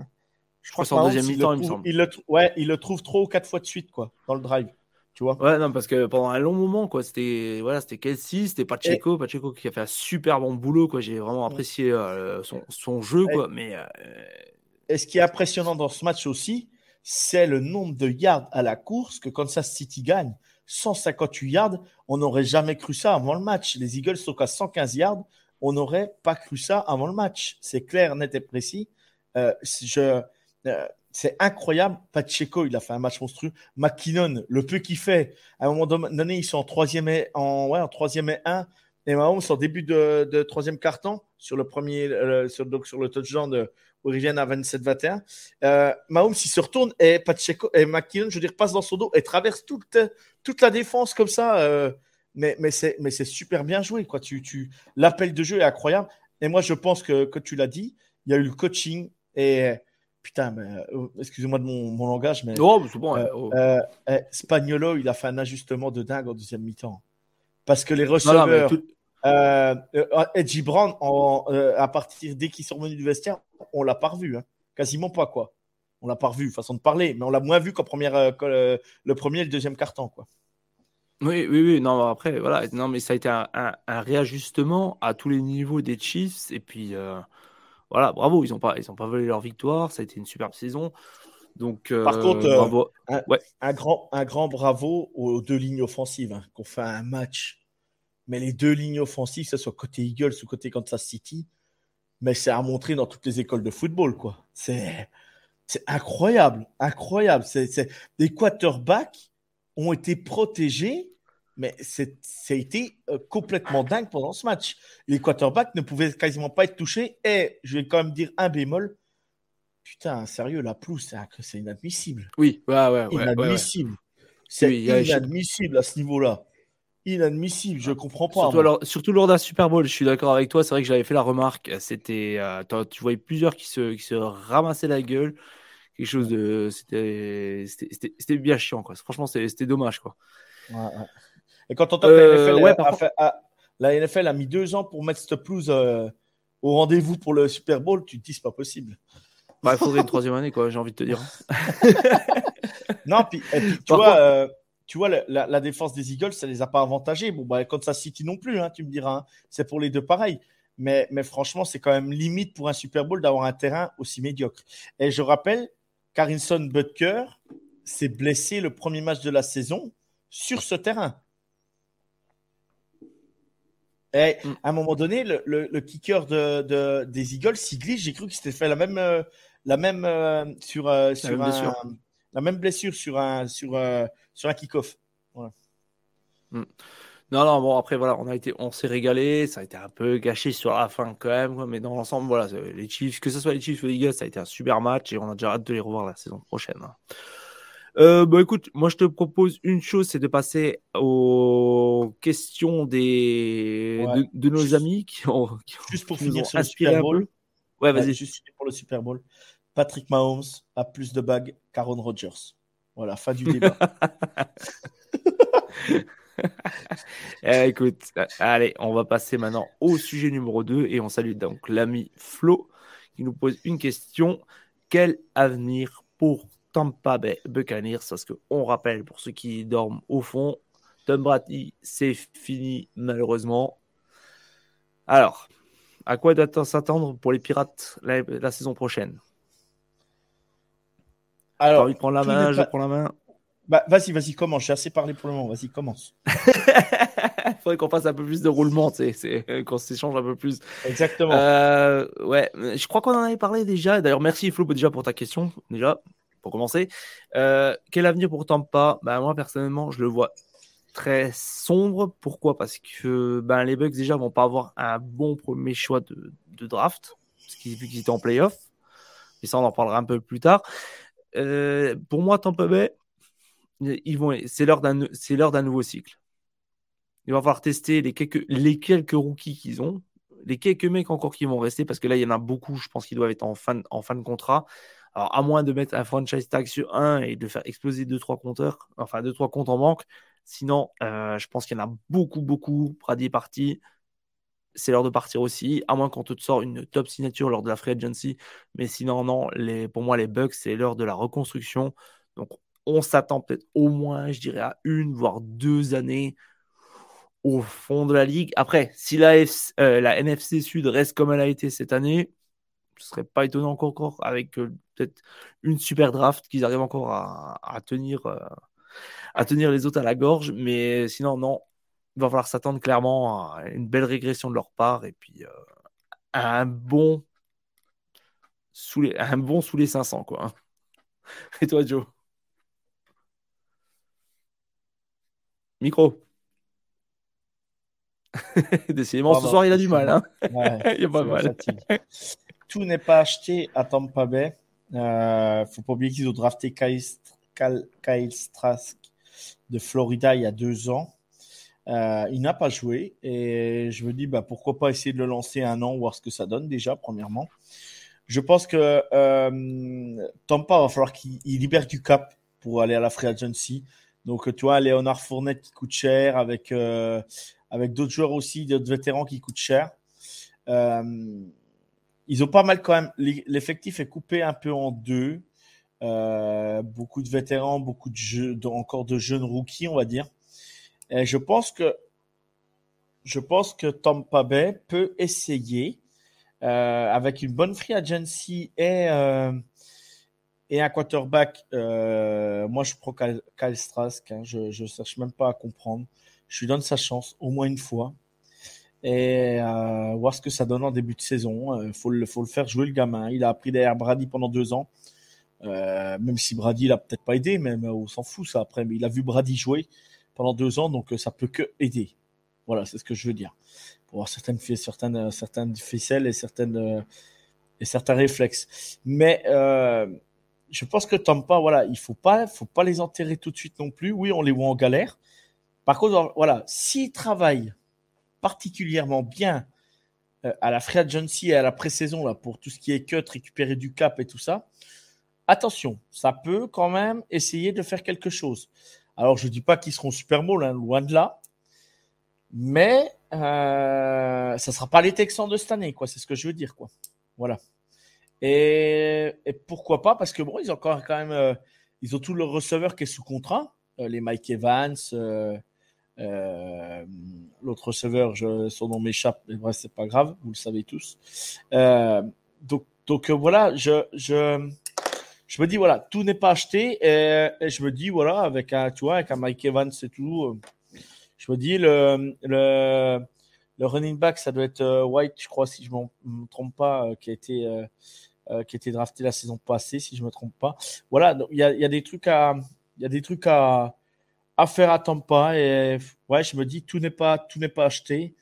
je crois que c'est en deuxième mi-temps, il me semble. Il le, ouais, il le trouve trop quatre fois de suite, quoi, dans le drive. Tu vois ouais, non, parce que pendant un long moment, quoi, c'était voilà, c'était Kelsey, c'était Pacheco, Et... Pacheco qui a fait un super bon boulot, quoi. J'ai vraiment apprécié euh, son, son, jeu, quoi. Mais euh... et ce qui est impressionnant dans ce match aussi, c'est le nombre de yards à la course que Kansas City gagne. 158 yards, on n'aurait jamais cru ça avant le match. Les Eagles sont à 115 yards, on n'aurait pas cru ça avant le match. C'est clair, net et précis. Euh, euh, c'est incroyable. Pacheco, il a fait un match monstrueux. McKinnon, le peu qu'il fait, à un moment donné, ils sont en troisième et, en, ouais, en troisième et un. Et Mahomes, en début de, de troisième carton, sur le premier, donc sur le touchdown de Origine à 27-21. Euh, Mahomes, il se retourne et Pacheco et McKinnon, je veux dire, passe dans son dos et traverse toute, toute la défense comme ça. Euh, mais, mais c'est, mais c'est super bien joué, quoi. Tu, tu, l'appel de jeu est incroyable. Et moi, je pense que, que tu l'as dit, il y a eu le coaching, et putain, mais, euh, excusez-moi de mon, mon, langage, mais. Oh, c'est bon. Euh, oh. euh, eh, Spagnolo, il a fait un ajustement de dingue en deuxième mi-temps. Parce que les receveurs. Edgy Brown, en, à partir dès qu'ils sont revenus du vestiaire, on l'a pas revu. Hein. Quasiment pas, quoi. On l'a pas revu, façon de parler, mais on l'a moins vu qu'en première, le premier et le deuxième carton, quoi. Oui, oui, oui. Non, après, voilà. Non, mais ça a été un, un, réajustement à tous les niveaux des Chiefs. Et puis, voilà, bravo, ils n'ont pas, ils ont pas volé leur victoire, ça a été une superbe saison. Donc, euh, Par contre, euh, un, grand, un grand bravo aux deux lignes offensives hein, qu'on fait un match. Mais les deux lignes offensives, que ce soit côté Eagles ou côté Kansas City, mais c'est à montrer dans toutes les écoles de football. quoi. C'est incroyable, incroyable. C'est les quarterbacks ont été protégés mais ça a été euh, complètement dingue pendant ce match. Les quarterbacks ne pouvaient quasiment pas être touchés. Et je vais quand même dire un bémol. Putain, sérieux, la pelouse, c'est inadmissible. Oui, ouais, ouais, Inadmissible. C'est inadmissible à ce niveau-là. Inadmissible, je comprends pas. Surtout, lors, d'un Super Bowl, je suis d'accord avec toi. C'est vrai que j'avais fait la remarque. C'était, euh, tu voyais plusieurs qui se, qui se ramassaient la gueule. Quelque chose de, c'était, bien chiant, quoi. Franchement, c'était dommage, quoi. Ouais, ouais. Et quand on entend que la NFL, a, mis deux ans pour mettre cette pelouse euh, au rendez-vous pour le Super Bowl, tu te dis c'est pas possible. Bah, il faudrait une troisième année, quoi, j'ai envie de te dire. non, puis, tu, vois, euh, tu vois, la, la, défense des Eagles, ça les a pas avantagés. Bon, bah, ça City non plus, hein, tu me diras. Hein. C'est pour les deux pareil. Mais, mais franchement, c'est quand même limite pour un Super Bowl d'avoir un terrain aussi médiocre. Et je rappelle, Carinson Butker s'est blessé le premier match de la saison sur ce terrain. Et mm. à un moment donné, le, kicker de, des Eagles, Siglis, j'ai cru qu'il s'était fait la même, euh, la même, euh, sur, euh, sur un, la même blessure sur un, sur, sur un kick-off. Mm. Non, non, bon, après, voilà, on, a été, on s'est régalé. Ça a été un peu gâché sur la fin quand même. mais dans l'ensemble, voilà, les Chiefs, que ce soit les Chiefs ou les Eagles, ça a été un super match et on a déjà hâte de les revoir la saison prochaine. Hein. Euh, bah, écoute, moi je te propose une chose, c'est de passer aux questions des de, nos amis qui ont, juste pour finir sur le Super Bowl. Ouais, vas-y. Juste pour le Super Bowl. Patrick Mahomes a plus de bagues qu'Aaron Rodgers. Voilà, fin du débat. eh, écoute, allez, on va passer maintenant au sujet numéro 2 et on salue donc l'ami Flo qui nous pose une question. Quel avenir pour Tampa Bay Buccaneers? Parce qu'on rappelle, pour ceux qui dorment au fond, Tom Brady, c'est fini malheureusement. Alors, à quoi doit-on s'attendre pour les Pirates la, saison prochaine? Alors, il prend la main, je prends la main. Bah, vas-y, vas-y, commence. J'ai assez parlé pour le moment. Vas-y, commence. Il faudrait qu'on fasse un peu plus de roulement, sais, qu'on s'échange un peu plus. Exactement. Euh, ouais, je crois qu'on en avait parlé déjà. D'ailleurs, merci Flo déjà pour ta question, déjà, pour commencer. Euh, quel avenir pour Tampa? Bah, Moi, personnellement, je le vois très sombre. Pourquoi? Parce que ben, les Bucks, déjà, vont pas avoir un bon premier choix de, draft, parce qu'ils, vu qu'ils étaient en playoff. Et ça, on en parlera un peu plus tard. Euh, pour moi, Tampa Bay, ils vont, c'est l'heure d'un, c'est l'heure d'un nouveau cycle. Il va falloir tester les quelques, les quelques rookies qu'ils ont, les quelques mecs encore qui vont rester, parce que là, il y en a beaucoup, je pense qu'ils doivent être en fin, en fin de contrat. Alors, à moins de mettre un franchise tag sur un et de faire exploser 2-3 compteurs, enfin 2-3 comptes en banque. Sinon, euh, je pense qu'il y en a beaucoup, beaucoup. Brady est parti. C'est l'heure de partir aussi, à moins qu'on te sorte une top signature lors de la free agency. Mais sinon, non, pour moi, les Bucks, c'est l'heure de la reconstruction. Donc, on s'attend peut-être au moins, je dirais, à une, voire deux années au fond de la ligue. Après, si la, euh, NFC Sud reste comme elle a été cette année, ce serait pas étonnant encore avec euh, peut-être une super draft qu'ils arrivent encore à, tenir, euh, à tenir les autres à la gorge. Mais sinon, non, il va falloir s'attendre clairement à une belle régression de leur part et puis un bon sous les, un bon sous les 500 quoi. Et toi, Joe? Micro. Décidément, ce soir, il a du mal. Hein. il a pas mal. Tout n'est pas acheté à Tampa Bay. Il euh, faut pas oublier qu'ils ont drafté Kyle, Strask de Florida il y a deux ans. Euh, il n'a pas joué et je me dis bah, pourquoi pas essayer de le lancer un an, voir ce que ça donne déjà, premièrement. Je pense que euh, Tampa va falloir qu'il libère du cap pour aller à la free agency. Donc, tu vois, Léonard Fournette qui coûte cher, avec, euh, avec d'autres joueurs aussi, d'autres vétérans qui coûtent cher. Euh, ils ont pas mal quand même. L'effectif est coupé un peu en deux. Beaucoup de vétérans, beaucoup encore de jeunes rookies, on va dire. Et je pense que je pense que Tampa Bay peut essayer avec une bonne free agency et et un quarterback, euh, moi je prends Kyle, Strask, hein, je ne cherche même pas à comprendre. Je lui donne sa chance au moins une fois et euh, voir ce que ça donne en début de saison. Il euh, faut, le, faut le faire jouer le gamin. Il a appris derrière Brady pendant deux ans, même si Brady l'a peut-être pas aidé, mais on s'en fout ça après. Mais il a vu Brady jouer pendant deux ans, donc ça peut que aider. Voilà, c'est ce que je veux dire. Pour avoir certaines, certaines, certaines ficelles et, certaines, et certains réflexes. Mais je pense que Tampa, voilà, il faut pas, faut pas les enterrer tout de suite non plus. Oui, on les voit en galère. Par contre, voilà, s'ils travaillent particulièrement bien euh, à la free agency et à la pré-saison pour tout ce qui est cut, récupérer du cap et tout ça, attention, ça peut quand même essayer de faire quelque chose. Alors, je dis pas qu'ils seront Super Bowl, hein, loin de là, mais euh, ça sera pas les Texans de cette année, quoi. C'est ce que je veux dire, quoi. Voilà. Et, pourquoi pas? Parce que bon, ils ont quand même, euh, ils ont tout le receveur qui est sous contrat, euh, les Mike Evans, l'autre receveur, son nom m'échappe, mais bref, c'est pas grave, vous le savez tous. Donc, voilà, je, je me dis, voilà, tout n'est pas acheté. Et, je me dis, voilà, avec un, tu vois, avec un Mike Evans et tout, je me dis, le, le, le running back, ça doit être White, je crois, si je ne me trompe pas, qui a été. qui a été drafté la saison passée, si je ne me trompe pas. Voilà, il y a, y a, des trucs à, il y a des trucs à, affaire à pas Et ouais, je me dis, tout n'est pas, tout n'est pas acheté.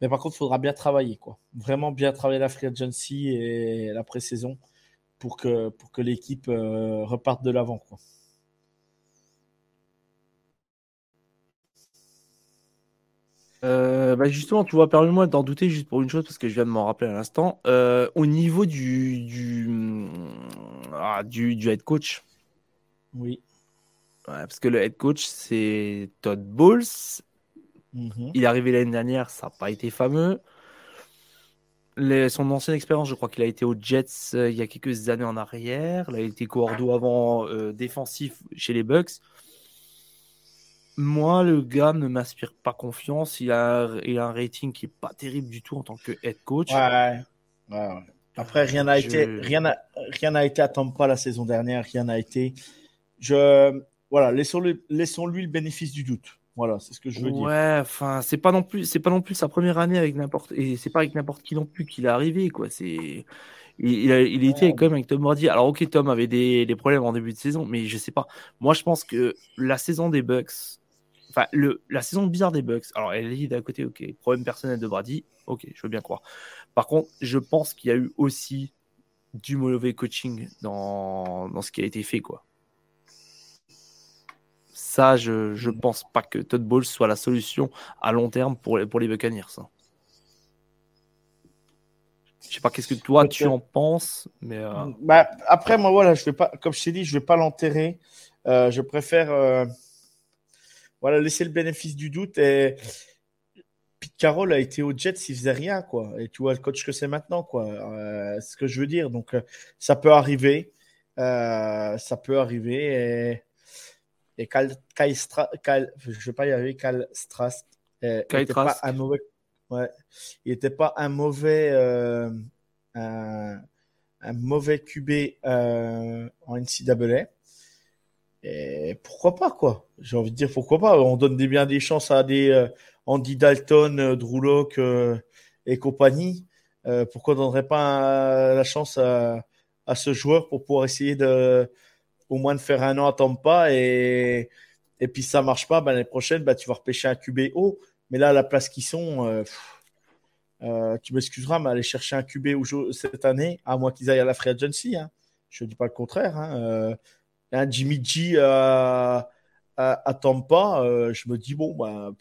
Mais par contre, il faudra bien travailler, quoi. Vraiment bien travailler la free agency et la pré-saison pour que, pour que l'équipe euh, reparte de l'avant, quoi. Euh, bah, justement, tu vois, permets-moi d'en douter juste pour une chose parce que je viens de m'en rappeler à l'instant. Euh, au niveau du du, ah, du, du head coach. Oui parce que le head coach, c'est Todd Bowles. Mhm. Il est arrivé l'année dernière, ça n'a pas été fameux. Son ancienne expérience, je crois qu'il a été aux Jets euh, il y a quelques années en arrière. Là, il était cordeau avant euh, défensif chez les Bucks. Moi, le gars ne m'inspire pas confiance. Il a, il a un rating qui est pas terrible du tout en tant que head coach. Ouais, ouais. Après, rien n'a été, rien rien n'a été à Tampa la saison dernière. Rien n'a été. Je, voilà, laissons-lui laissons -lui le bénéfice du doute. Voilà, c'est ce que je veux dire. Ouais, enfin, c'est pas non plus, c'est pas non plus sa première année avec n'importe, et c'est pas avec n'importe qui non plus qu'il est arrivé, quoi. C'est, il, a, il était quand même avec Tom Brady. Alors, ok, Tom avait des, des, problèmes en début de saison, mais je sais pas. Moi, je pense que la saison des Bucks, enfin, le, la saison bizarre des Bucks. Alors, elle est d'à côté, ok, problème personnel de Brady, ok, je veux bien croire. Par contre, je pense qu'il y a eu aussi du mauvais coaching dans, dans ce qui a été fait, quoi. Ça, je ne pense pas que Todd Bowles soit la solution à long terme pour, pour les Buccaneers. Ça. Je sais pas qu'est-ce que toi tu en penses, mais euh, bah, après moi voilà, je vais pas, comme je t'ai dit, je vais pas l'enterrer. Euh, je préfère euh, voilà laisser le bénéfice du doute. Et Pete Carroll a été au Jets, il faisait rien quoi. Et tu vois le coach que c'est maintenant quoi. c'est ce que je veux dire. Donc ça peut arriver, ça peut arriver. Et et Kyle, je ne vais pas y arriver, Kyle Strast. Euh, n'était pas un mauvais. Ouais, il n'était pas un mauvais, euh, un, mauvais QB euh, en NCAA. Et pourquoi pas, quoi? J'ai envie de dire pourquoi pas. On donne des, bien des chances à des Andy Dalton, Drew Locke et compagnie. pourquoi on ne donnerait pas la chance à, à, ce joueur pour pouvoir essayer de, au moins de faire un an à Tampa et, et puis ça marche pas, ben, l'année prochaine, ben, tu vas repêcher un QB haut. Mais là, à la place qu'ils sont, euh, euh, tu m'excuseras, mais aller chercher un QB cette année, à moins qu'ils aillent à la Free Agency. Hein. Je ne dis pas le contraire. Hein. Euh, un Jimmy G à, à, Tampa, je me dis, bon, ben,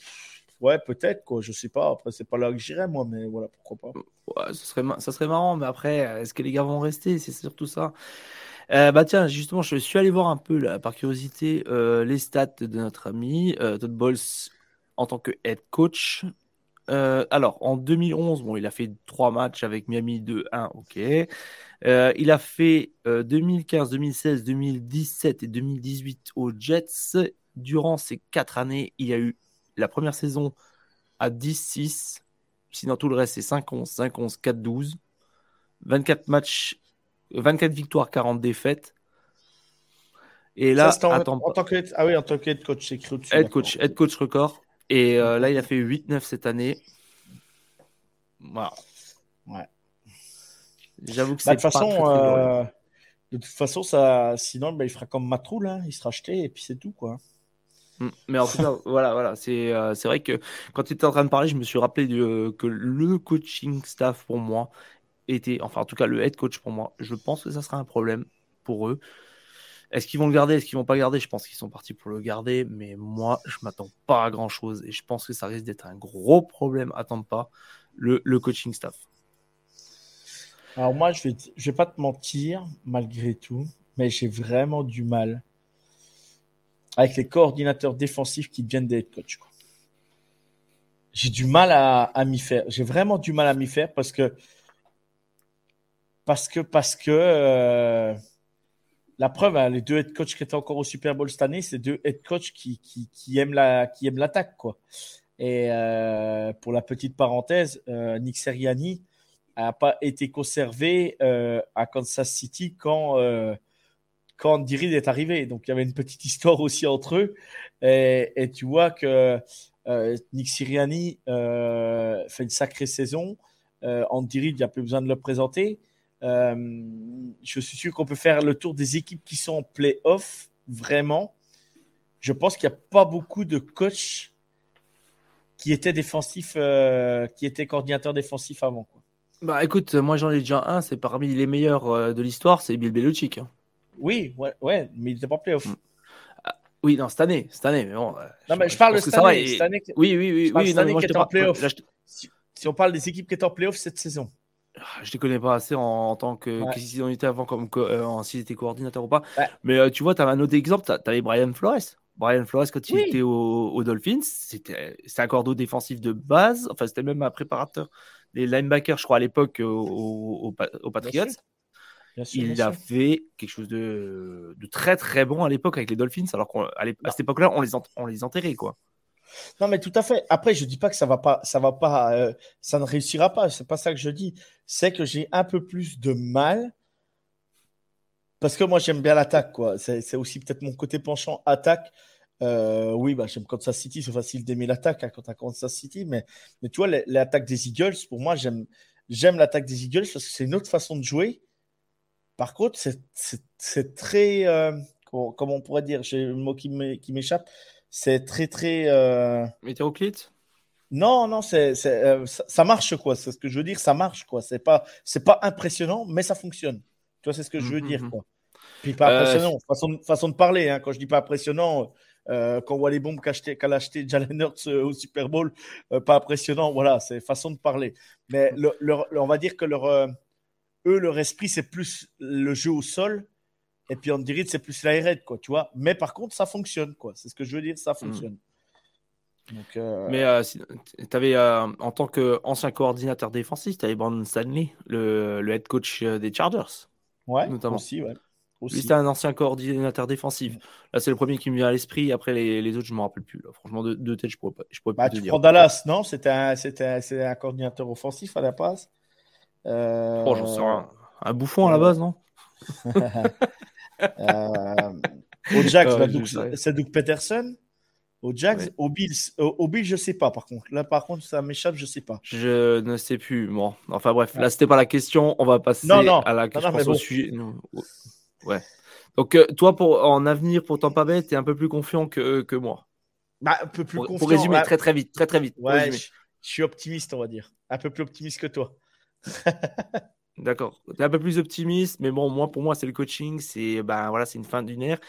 ouais, peut-être, quoi. Je sais pas. Après, c'est pas là que j'irai, moi, mais voilà, pourquoi pas. Ouais, ça, serait, ça serait marrant, mais après, est-ce que les gars vont rester? C'est surtout ça. Euh, bah tiens, justement, je suis allé voir un peu là, par curiosité euh, les stats de notre ami euh, Todd Bowles en tant que head coach. alors, en 2011, bon, il a fait trois matchs avec Miami 2-1, ok. il a fait 2015, 2016, 2017 et 2018 aux Jets. Durant ces quatre années, il y a eu la première saison à 10-6. Sinon, tout le reste, c'est 5-11, 5-11, 4-12. 24 matchs 24 victoires, 40 défaites. Et là, en, tant que, ah oui, en tant que head coach, c'est écrit Head coach, head coach record. Et euh, là, il a fait 8-9 cette année. Voilà. Ouais. J'avoue que bah, c'est de pas façon, euh, de toute façon, ça, sinon, bah, il fera comme Matroul, hein. il sera acheté et puis c'est tout, quoi. Mm. Mais en tout cas, voilà, voilà, c'est euh, c'est vrai que quand tu étais en train de parler, je me suis rappelé que le coaching staff pour moi était, enfin en tout cas le head coach pour moi, je pense que ça sera un problème pour eux. Est-ce qu'ils vont le garder? Est-ce qu'ils vont pas garder? Je pense qu'ils sont partis pour le garder, mais moi je m'attends pas à grand chose et je pense que ça risque d'être un gros problème. Attends pas le, le coaching staff. Alors moi je vais, vais pas te mentir malgré tout, mais j'ai vraiment du mal avec les coordinateurs défensifs qui deviennent des head coach. J'ai du mal à, à m'y faire. J'ai vraiment du mal à m'y faire parce que parce que parce que euh, la preuve, hein, les deux head coachs qui étaient encore au Super Bowl cette année, c'est deux head coachs qui, qui, qui aiment l'attaque, quoi. Et euh, pour la petite parenthèse, euh, Nick Seriani n'a pas été conservé à Kansas City quand quand Andy Reid est arrivé. Donc il y avait une petite histoire aussi entre eux. Et, et tu vois que Nick Siriani fait une sacrée saison. Andy Reid, il n'y a plus besoin de le présenter. Euh, je suis sûr qu'on peut faire le tour des équipes qui sont en playoff, vraiment. Je pense qu'il n'y a pas beaucoup de coachs qui étaient défensifs, euh, qui étaient coordinateurs défensifs avant. Bah écoute, moi j'en ai déjà un, c'est parmi les meilleurs euh, de l'histoire, c'est Bill Belichick. Hein. Oui, ouais, ouais, mais il n'était pas en playoff. Mm. Ah, oui, non, cette année, cette année, mais bon. Non, mais je, parle de cette année, année, Oui, oui, oui, oui. Cette année qui est en playoff. Si, si, on parle des équipes qui étaient en playoff cette saison. Ah, je ne les connais pas assez en, tant que. Ouais. Qu'est-ce qu'ils étaient avant, comme, euh, s'ils étaient coordinateurs ou pas. Mais euh, tu vois, tu as un autre exemple, tu avais Brian Flores. Brian Flores, quand il était au, Dolphins, c'était un cordeau défensif de base. Enfin, c'était même un préparateur des linebackers, je crois, à l'époque, aux, Patriots. il a fait quelque chose de, de, très très bon à l'époque avec les Dolphins, alors qu'à cette époque-là, on les, on les enterrait, quoi. Non, mais tout à fait. Après, je dis pas que ça va pas, ça va pas, euh, ça ne réussira pas. C'est pas ça que je dis. C'est que j'ai un peu plus de mal parce que moi j'aime bien l'attaque, quoi. C'est aussi peut-être mon côté penchant attaque. Euh, oui, bah, j'aime Kansas City, c'est facile d'aimer l'attaque hein, quand tu as Kansas City, mais, mais tu vois, l'attaque des Eagles, pour moi, j'aime l'attaque des Eagles parce que c'est une autre façon de jouer. Par contre, c'est très, euh, comment, on pourrait dire, j'ai le mot qui m'échappe, c'est très, très. Euh... Hétéroclite Non, non, c'est, euh, ça, marche, quoi. C'est ce que je veux dire, ça marche, quoi. C'est pas, c'est pas impressionnant, mais ça fonctionne. Tu vois, c'est ce que je veux dire, mhm. quoi. Puis pas euh, impressionnant, façon, façon, de parler. Hein. Quand je dis pas impressionnant, euh, quand on voit les bombes qu'a acheté, qu acheté Jalen Hurts au Super Bowl, pas impressionnant. Voilà, c'est façon de parler. Mais on va dire que leur, eux, leur esprit, c'est plus le jeu au sol et puis on dirait c'est plus l'aérette, quoi, tu vois. Mais par contre, ça fonctionne, quoi. C'est ce que je veux dire, ça fonctionne. Donc, euh, Mais euh, tu avais, euh, en tant qu'ancien coordinateur défensif, tu avais Brandon Stanley, le, le, head coach des Chargers. Ouais, notamment. Aussi, ouais. Lui, c'était un ancien coordinateur défensif. Là, c'est le premier qui me vient à l'esprit. Après, les, les autres, je ne me rappelle plus. Franchement, de, de, tête, je ne pourrais pas, je pourrais bah, tu prends Dallas, non? C'était un, un, un, coordinateur offensif à la passe. Oh, j'en sais rien. Un bouffon à la base, non? Euh, au Jags, c'est Doug Peterson. Au Jags, au Bills, au, Bills, je sais pas par contre. Là, par contre, ça m'échappe, je sais pas. Je ne sais plus. Bon, enfin bref, là, c'était pas la question. On va passer à la question au sujet. Ouais. Donc, euh, toi, pour, en avenir, pour Tampa Bay, tu es un peu plus confiant que, que moi. Bah, un peu plus pour, confiant. Pour résumer très très vite, très très vite. Ouais, je, je, suis optimiste, on va dire. Un peu plus optimiste que toi. D'accord. Tu es un peu plus optimiste, mais bon, moi, pour moi, c'est le coaching. C'est ben, voilà, une fin d'une ère.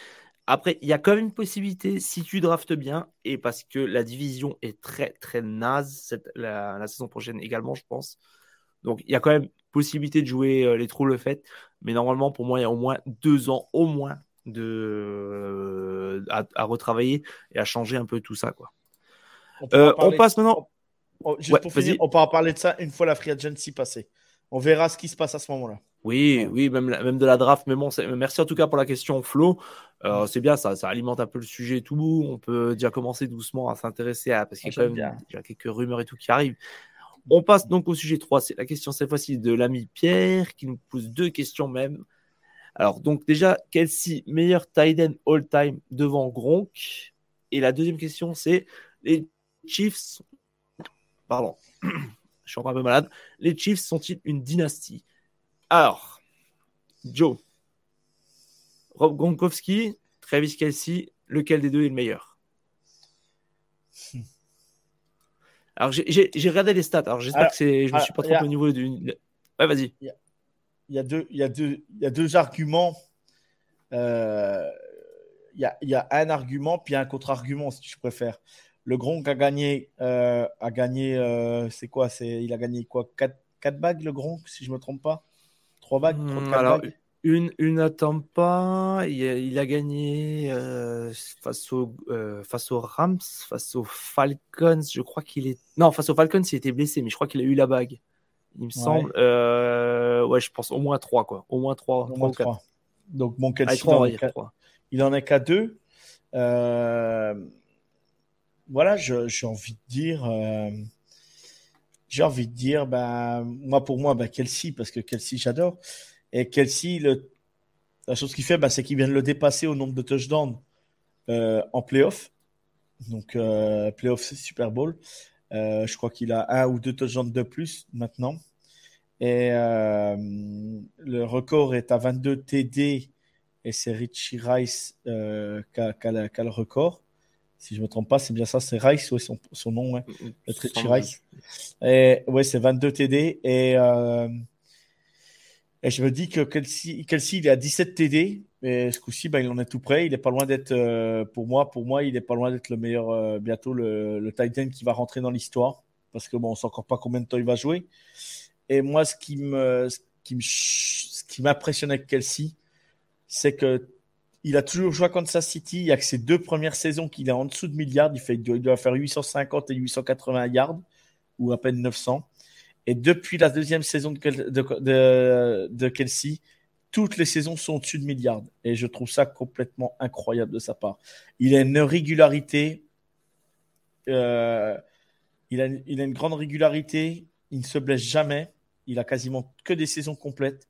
Après, il y a quand même une possibilité, si tu draftes bien, et parce que la division est très, très naze la, saison prochaine également, je pense. Donc, il y a quand même possibilité de jouer euh, les trous le fait. Mais normalement, pour moi, il y a au moins deux ans, au moins, de, euh, à, retravailler et à changer un peu tout ça. Quoi. On, euh, passe maintenant. Juste pour finir, on pourra parler de ça une fois la free agency passée. On verra ce qui se passe à ce moment-là. Oui, oui, même, même de la draft. Mais bon, merci en tout cas pour la question, Flo. Euh, mm. c'est bien, ça, ça alimente un peu le sujet et tout. On peut déjà commencer doucement à s'intéresser à. Parce qu'il y a quand même déjà quelques rumeurs et tout qui arrivent. On passe donc au sujet 3. C'est la question cette fois-ci de l'ami Pierre qui nous pose deux questions même. Alors, donc déjà, Kelsey, meilleur tight end all-time devant Gronk? Et la deuxième question, c'est les Chiefs. Pardon je suis encore un peu malade. Les Chiefs sont-ils une dynastie? Alors, Joe, Rob Gronkowski, Travis Kelsey, lequel des deux est le meilleur? Hmm. Alors, j'ai regardé les stats. Alors, j'espère que je ne me suis pas trompé au niveau du. Ouais, vas-y. Il y, a, deux, il, y a deux, il y a deux arguments. Euh, il, y a, il y a un argument, puis un contre-argument, si tu préfères. Le Gronk a gagné, euh, a gagné, euh, c'est quoi C'est il a gagné quoi 4, 4 bagues le Gronk, si je me trompe pas? 3 bagues. 3, 4 hmm, Alors bagues? une, une attend pas. Il, il a, gagné euh, face au euh, face aux Rams, face aux Falcons. Je crois qu'il est non face aux Falcons, il était blessé, mais je crois qu'il a eu la bague. Il me semble. Ouais. ouais, je pense au moins 3 quoi. Au moins 3 au moins 3, 3. Donc mon 4, ah, 3, il, en est qu'à 2 voilà, j'ai envie de dire. Euh, j'ai envie de dire, ben, moi, pour moi, ben, Kelsey, parce que Kelsey, j'adore. Et Kelsey, le, la chose qu'il fait, ben, c'est qu'il vient de le dépasser au nombre de touchdowns euh, en playoff. Donc, euh, playoff, c'est Super Bowl. Euh, je crois qu'il a un ou deux touchdowns de plus maintenant. Et le record est à 22 TD et c'est Richie Rice qui, a, le record. Si je ne me trompe pas, c'est bien ça, c'est Rice, ouais, son, son nom, ouais. Mm, mm, Rice. Et ouais, c'est 22 TD. Et, euh, et je me dis que Kelsey, Kelsey il est à 17 TD. Et ce coup-ci, ben, il en est tout près. Il est pas loin d'être, euh, pour moi, pour moi, il est pas loin d'être le meilleur, euh, bientôt le, le Titan qui va rentrer dans l'histoire. Parce que bon, on sait encore pas combien de temps il va jouer. Et moi, ce qui me, ce qui me, ce qui m'impressionne avec Kelsey, c'est que il a toujours joué à Kansas City. Il y a que ses deux premières saisons qu'il est en dessous de milliards. Il, fait, il doit faire 850 et 880 yards ou à peine 900. Et depuis la deuxième saison de, de, de Kelsey, toutes les saisons sont au-dessus de milliards. Et je trouve ça complètement incroyable de sa part. Il a une régularité. Euh, il, a, il a une grande régularité. Il ne se blesse jamais. Il a quasiment que des saisons complètes.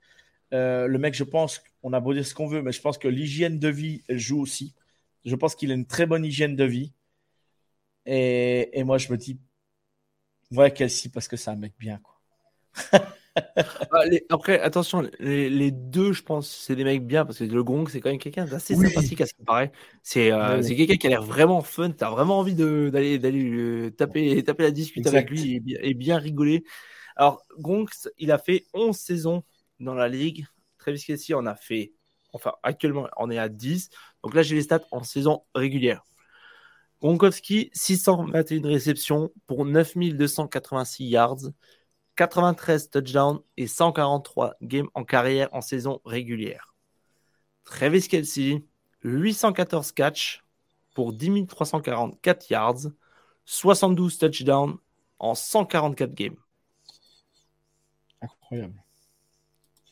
Euh, le mec, je pense, on a beau dire ce qu'on veut, mais je pense que l'hygiène de vie joue aussi. Je pense qu'il a une très bonne hygiène de vie. Et, et moi, je me dis, ouais, Kelsey, parce que c'est un mec bien, quoi. Ah, après, attention, les, deux, je pense, c'est des mecs bien parce que le Gong, c'est quand même quelqu'un d'assez sympathique à ce qui paraît. C'est euh, quelqu'un qui a l'air vraiment fun. Tu as vraiment envie d'aller d'aller taper, taper la discute avec lui et, bien rigoler. Alors, Gronk, il a fait 11 saisons dans la ligue. Travis Kelsey en a fait, enfin, actuellement, on est à 10. Donc là, j'ai les stats en saison régulière. Gronkowski, 621 réceptions pour 9286 yards. 93 touchdowns et 143 games en carrière en saison régulière. Travis Kelsey, 814 catch pour 10 344 yards, 72 touchdowns en 144 games. Incroyable.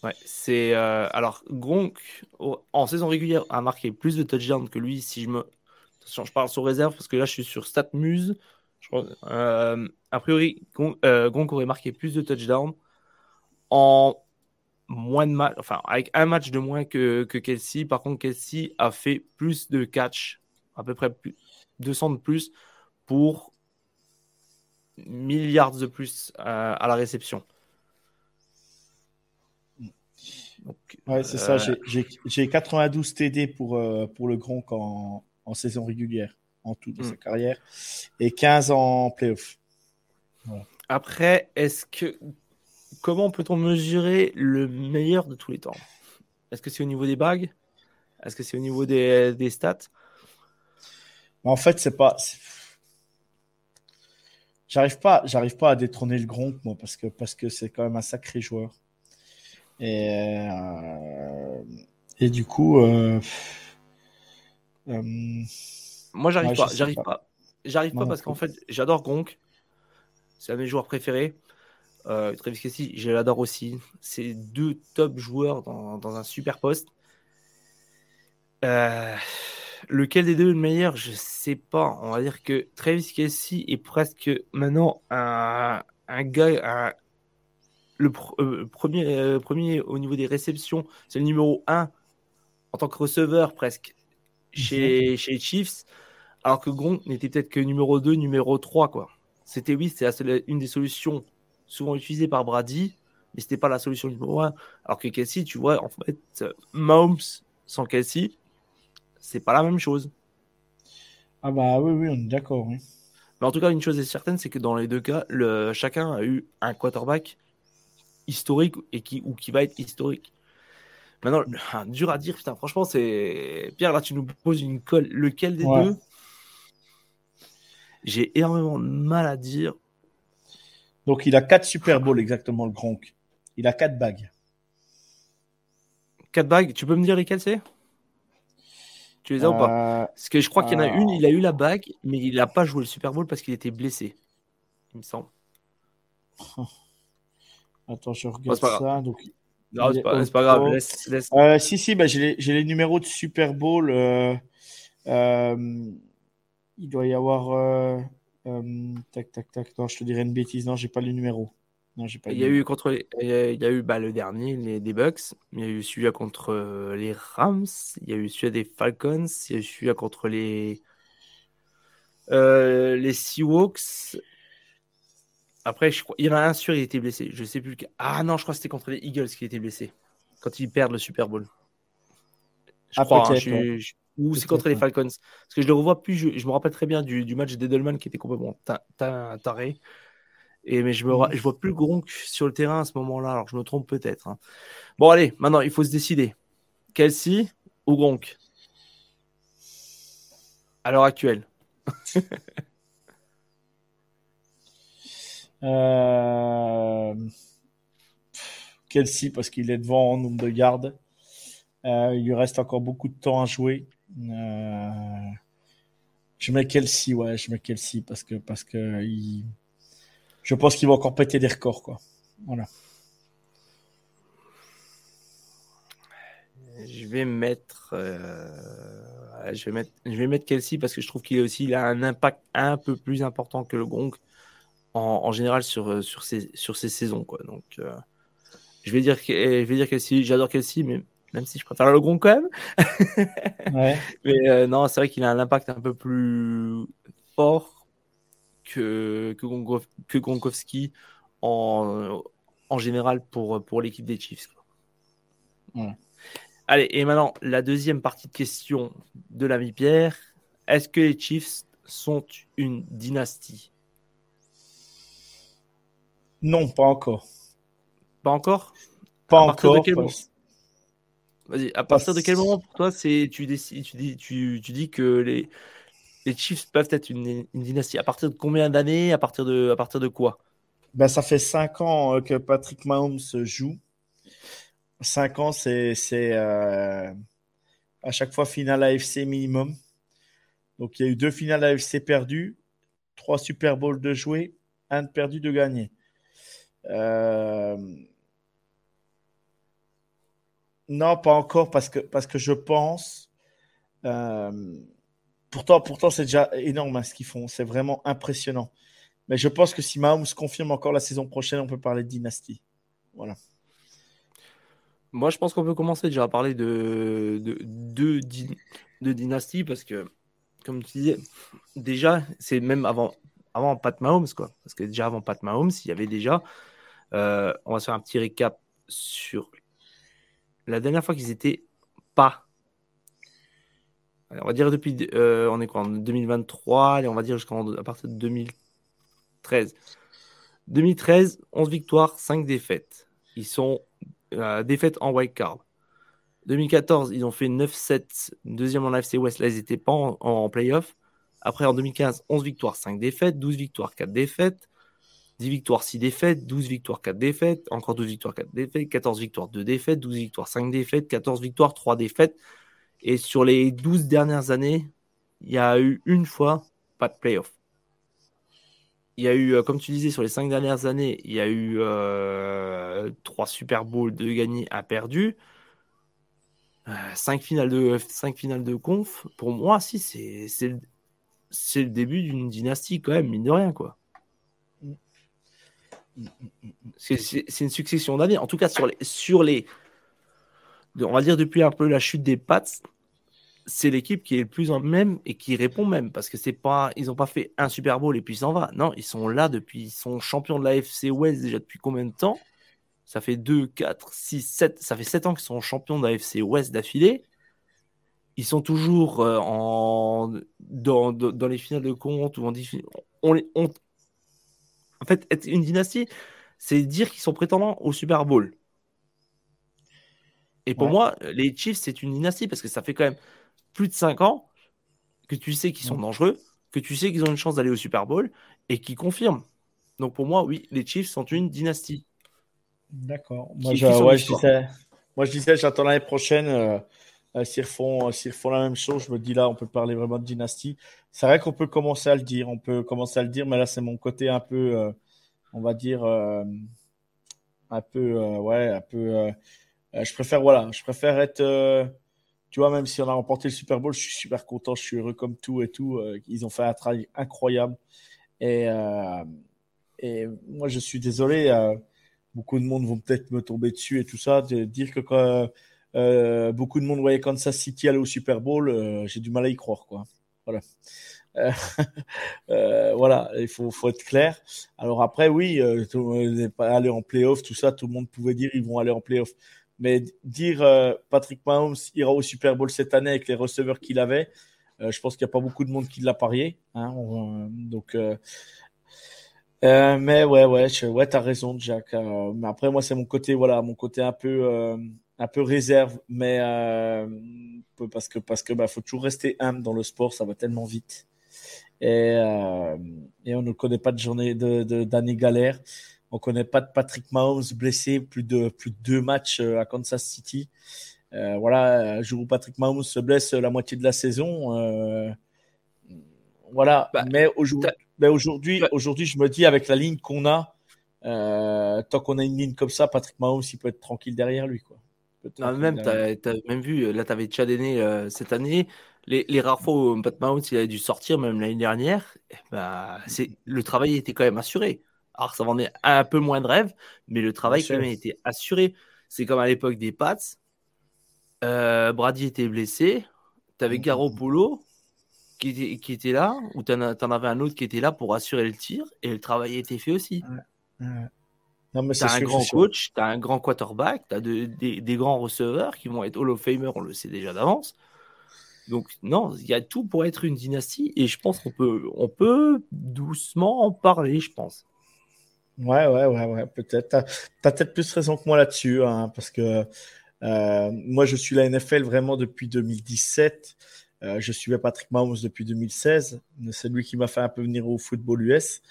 Ouais, c'est euh, alors Gronk en saison régulière a marqué plus de touchdowns que lui. Si je me, attention, je parle sur réserve parce que là je suis sur StatMuse. Euh, a priori, euh, Gronk, aurait marqué plus de touchdowns en moins de matchs, enfin avec un match de moins que, que Kelsey. Par contre, Kelsey a fait plus de catch, à peu près plus, 200 de plus pour milliards de plus à, la réception. Ouais, c'est ça. J'ai 92 TD pour, euh, pour le Gronk en, en saison régulière en tout de sa hmm. carrière et 15 en playoff. Après, est-ce que comment peut-on mesurer le meilleur de tous les temps? Est-ce que c'est au niveau des bagues? Est-ce que c'est au niveau des, des stats? En fait, c'est pas. J'arrive pas, j'arrive pas à détrôner le Gronk moi parce que parce que c'est quand même un sacré joueur. Et euh, et du coup. Euh, euh, moi, j'arrive pas. J'arrive pas. J'arrive pas parce qu'en fait, j'adore Gronk. C'est un de mes joueurs préférés. Euh, Travis Kelsey, je l'adore aussi. C'est deux top joueurs dans, un super poste. Euh, lequel des deux est le meilleur Je sais pas. On va dire que Travis Kelsey est presque maintenant un, gars. Le euh, premier, euh, premier au niveau des réceptions, c'est le numéro 1 en tant que receveur presque chez, chez Chiefs. Alors que Gronk n'était peut-être que numéro 2, numéro 3, quoi. C'était oui, c'est une des solutions souvent utilisées par Brady, mais c'était pas la solution numéro 1. Alors que Kelsey, tu vois, en fait, Mahomes sans Kelsey, c'est pas la même chose. Ah bah oui, oui, on est d'accord. Mais en tout cas, une chose est certaine, c'est que dans les deux cas, le, chacun a eu un quarterback historique et qui, ou qui va être historique. Maintenant, dur à dire, putain, franchement, c'est. Pierre, là, tu nous poses une colle. Lequel des deux? J'ai énormément de mal à dire. Donc, il a 4 Super Bowl exactement, le Gronk. Il a 4 bagues. 4 bagues? Tu peux me dire lesquelles c'est? Tu les as ou pas? Euh, Parce que je crois qu'il y en a une, il a eu la bague, mais il n'a pas joué le Super Bowl parce qu'il était blessé. Il me semble. Attends, je regarde ça. Donc, Non, c'est pas, pas, grave. Laisse, laisse. Euh, si, si, bah, j'ai les, les, numéros de Super Bowl. Euh, euh, il doit y avoir. tac, tac, tac. Non, je te dirais une bêtise. Non, j'ai pas le numéro. Non, pas il y a eu contre il y a eu bah, le dernier les des Bucks, il y a eu celui contre les Rams, il y a eu celui des Falcons, il y a eu celui contre les les Seahawks après, je crois, il y en a un sûr, il était blessé. Je sais plus. Ah non, je crois que c'était contre les Eagles qui était blessé. Quand ils perdent le Super Bowl. Je ah, crois. Hein, ou c'est contre les Falcons. Parce que je le revois plus. Je, me rappelle très bien du, match d'Edelman qui était complètement taré. Et, mais je, me, mhm. je vois plus Gronk sur le terrain à ce moment-là. Alors je me trompe peut-être. Hein. Bon, allez, maintenant, il faut se décider. Kelsey ou Gronk? À l'heure actuelle. Euh... Kelsey, parce qu'il est devant en nombre de gardes. Euh, il lui reste encore beaucoup de temps à jouer. Euh... Je mets Kelsey, ouais, je mets Kelsey parce que, parce que il... je pense qu'il va encore péter des records, quoi. Voilà. Je vais mettre, euh... je vais mettre, je vais mettre Kelsey parce que je trouve qu'il a aussi il a un impact un peu plus important que le Gronk en, général sur, euh, sur, ces, sur ces saisons. Quoi. Donc, euh, je vais dire, je vais dire Kelsey, j'adore Kelsey, mais même si je préfère le Gron quand même. Mais euh, non, c'est vrai qu'il a un impact un peu plus fort que, que, Gronkowski en, en général pour, pour l'équipe des Chiefs. Allez, et maintenant, la deuxième partie de question de l'ami Pierre. Est-ce que les Chiefs sont une dynastie? Non, pas encore. Pas encore? Pas encore. Vas-y, à partir de quel moment pour toi c'est tu, décides, tu, dis, tu, tu dis que les, les Chiefs peuvent être une, dynastie À partir de combien d'années? À, partir de, à partir de quoi? Ben, Ça fait 5 ans euh, que Patrick Mahomes joue. 5 ans, c'est euh, à chaque fois finale AFC minimum. Donc il y a eu deux finales AFC perdues, trois Super Bowls de jouer, un de perdu de gagné. Euh, non, pas encore, parce que, parce que je pense. Euh, pourtant, pourtant c'est déjà énorme hein, ce qu'ils font. C'est vraiment impressionnant. Mais je pense que si Mahomes confirme encore la saison prochaine, on peut parler de dynastie. Voilà. Moi, je pense qu'on peut commencer déjà à parler de, de, de, de dynastie parce que, comme tu disais, déjà, c'est même avant, avant Pat Mahomes, quoi. Parce que déjà avant Pat Mahomes, il y avait déjà euh, on va se faire un petit récap sur la dernière fois qu'ils étaient pas. on va dire depuis, euh, on est quoi en 2023, et on va dire jusqu'à partir de 2013. 2013, 11 victoires, 5 défaites. Ils sont euh, défaites en wild card. 2014, ils ont fait 9-7, deuxième en AFC West. Là, ils n'étaient pas en, en playoff. Après, en 2015, 11 victoires, 5 défaites, 12 victoires, 4 défaites. 10 victoires, 6 défaites, 12 victoires, 4 défaites, encore 12 victoires, 4 défaites, 14 victoires, 2 défaites, 12 victoires, 5 défaites, 14 victoires, 3 défaites. Et sur les 12 dernières années, il y a eu une fois pas de playoff. Il y a eu, euh, comme tu disais, sur les 5 dernières années, il y a eu euh, 3 Super Bowls de gagnés, à perdu. 5 euh, finales de 5 finales de conf, pour moi, si c'est le, le début d'une dynastie quand même, mine de rien quoi. C'est une succession d'années. En tout cas, sur les, sur les. On va dire depuis un peu la chute des Pats, c'est l'équipe qui est le plus en même et qui répond même. Parce que c'est pas. Ils n'ont pas fait un Super Bowl et puis s'en va. Non, ils sont là depuis. Ils sont champions de la FC West déjà depuis combien de temps? Ça fait 2, 4, 6, 7. Ça fait 7 ans qu'ils sont champions de la FC West d'affilée. Ils sont toujours euh, en, dans, dans, les finales de compte ou en on, on, en fait, être une dynastie, c'est dire qu'ils sont prétendants au Super Bowl. Et pour moi, les Chiefs, c'est une dynastie parce que ça fait quand même plus de 5 ans que tu sais qu'ils sont dangereux, que tu sais qu'ils ont une chance d'aller au Super Bowl et qui confirment. Donc pour moi, oui, les Chiefs sont une dynastie. D'accord. Moi, je, disais, j'attends l'année prochaine. Euh, euh, s'ils refont, refont, la même chose, je me dis là, on peut parler vraiment de dynastie. C'est vrai qu'on peut commencer à le dire, on peut commencer à le dire, mais là, c'est mon côté un peu, euh, on va dire, euh, un peu, ouais, un peu je préfère, voilà, je préfère être. tu vois, même si on a remporté le Super Bowl, je suis super content, je suis heureux comme tout et tout. ils ont fait un travail incroyable. Et, et moi, je suis désolé beaucoup de monde vont peut-être me tomber dessus et tout ça, de dire que quand, euh, beaucoup de monde voyait Kansas City aller au Super Bowl, euh, j'ai du mal à y croire, quoi. Voilà. Euh, voilà, il faut, être clair. Alors après, oui, aller en playoff, tout ça, tout le monde pouvait dire ils vont aller en playoff. Mais dire Patrick Mahomes ira au Super Bowl cette année avec les receveurs qu'il avait, je pense qu'il n'y a pas beaucoup de monde qui l'a parié. Hein, donc mais ouais, ouais, ouais, t'as raison, Jack. Mais après, moi, c'est mon côté, voilà, mon côté un peu, un peu réserve, mais parce que, parce que, bah, faut toujours rester humble dans le sport, ça va tellement vite. Et, et on ne connaît pas de journée, de, d'année galère. On connaît pas de Patrick Mahomes blessé plus de, plus de deux matchs à Kansas City. voilà, jour où Patrick Mahomes se blesse la moitié de la saison. voilà, bah, mais aujourd'hui aujourd'hui, je me dis avec la ligne qu'on a, euh, tant qu'on a une ligne comme ça, Patrick Mahomes, il peut être tranquille derrière lui. Quoi. Même, tu as, même vu, là, tu avais euh, cette année. Les, les, rares fois où Pat Mahomes il a dû sortir, même l'année dernière, c'est, le travail était quand même assuré. Alors, ça vendait un peu moins de rêve, mais le travail quand même était assuré. C'est comme à l'époque des Pats. Euh, Brady était blessé. Tu avais mm-hmm. Polo qui était, là, ou tu en, avais un autre qui était là pour assurer le tir, et le travail été fait aussi. Ouais. Tu as un grand coach, tu as un grand quarterback, tu as des, grands receveurs qui vont être Hall of Famer, on le sait déjà d'avance. Donc, non, il y a tout pour être une dynastie, et je pense qu'on peut, on peut doucement en parler, je pense. Ouais, ouais, ouais, ouais peut-être. Tu as, peut-être plus raison que moi là-dessus, hein, parce que euh, moi, je suis la NFL vraiment depuis 2017. Euh, je suivais Patrick Mahomes depuis 2016. C'est lui qui m'a fait un peu venir au football US.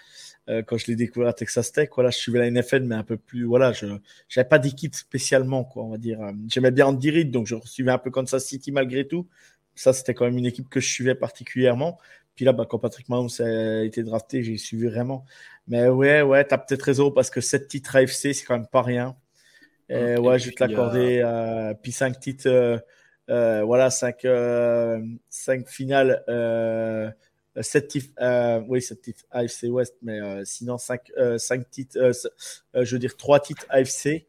Euh, quand je l'ai découvert à Texas Tech, voilà, je suivais la NFL, mais un peu plus, voilà, je n'avais pas d'équipe spécialement, quoi, on va dire. J'aimais bien Andy Reid, donc je suivais un peu Kansas City malgré tout. Ça, c'était quand même une équipe que je suivais particulièrement. Puis là, bah, quand Patrick Mahomes a été drafté, j'ai suivi vraiment. Mais ouais, ouais, tu as peut-être raison parce que 7 titres AFC, c'est quand même pas rien. Et, ouais, je vais te l'accorder. Euh, puis 5 titres voilà, 5 euh, cinq finales, euh, 7 titres, euh, oui, 7 titres AFC West, mais euh, sinon 5 cinq titres, je veux dire 3 titres AFC.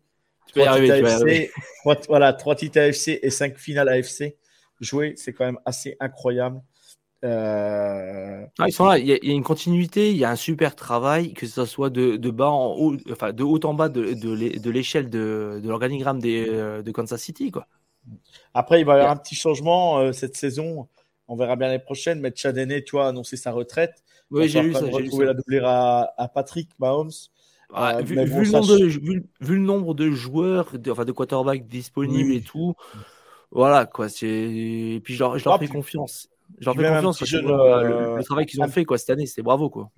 Tu vas arriver, AFC, 3, voilà, 3 titres AFC et 5 finales AFC jouées, c'est quand même assez incroyable. Euh... Ah, ils sont là. Il y, a, il y, a, une continuité, il y a un super travail, que ce soit de, de bas en haut, enfin de haut en bas de, de l'échelle de, de l'organigramme de Kansas City, quoi. Après, il va y avoir un petit changement euh, cette saison. On verra bien les prochaines. Mais Chadene, tu vois, a annoncé sa retraite. Oui, j'ai lu ça. retrouver la doublure à, Patrick Mahomes. Euh, vu, le nombre de, joueurs, de, enfin de quarterbacks disponibles et tout, voilà quoi. Et puis je leur, je leur fais confiance. Je leur fais confiance le, travail qu'ils ont fait quoi cette année. C'est bravo quoi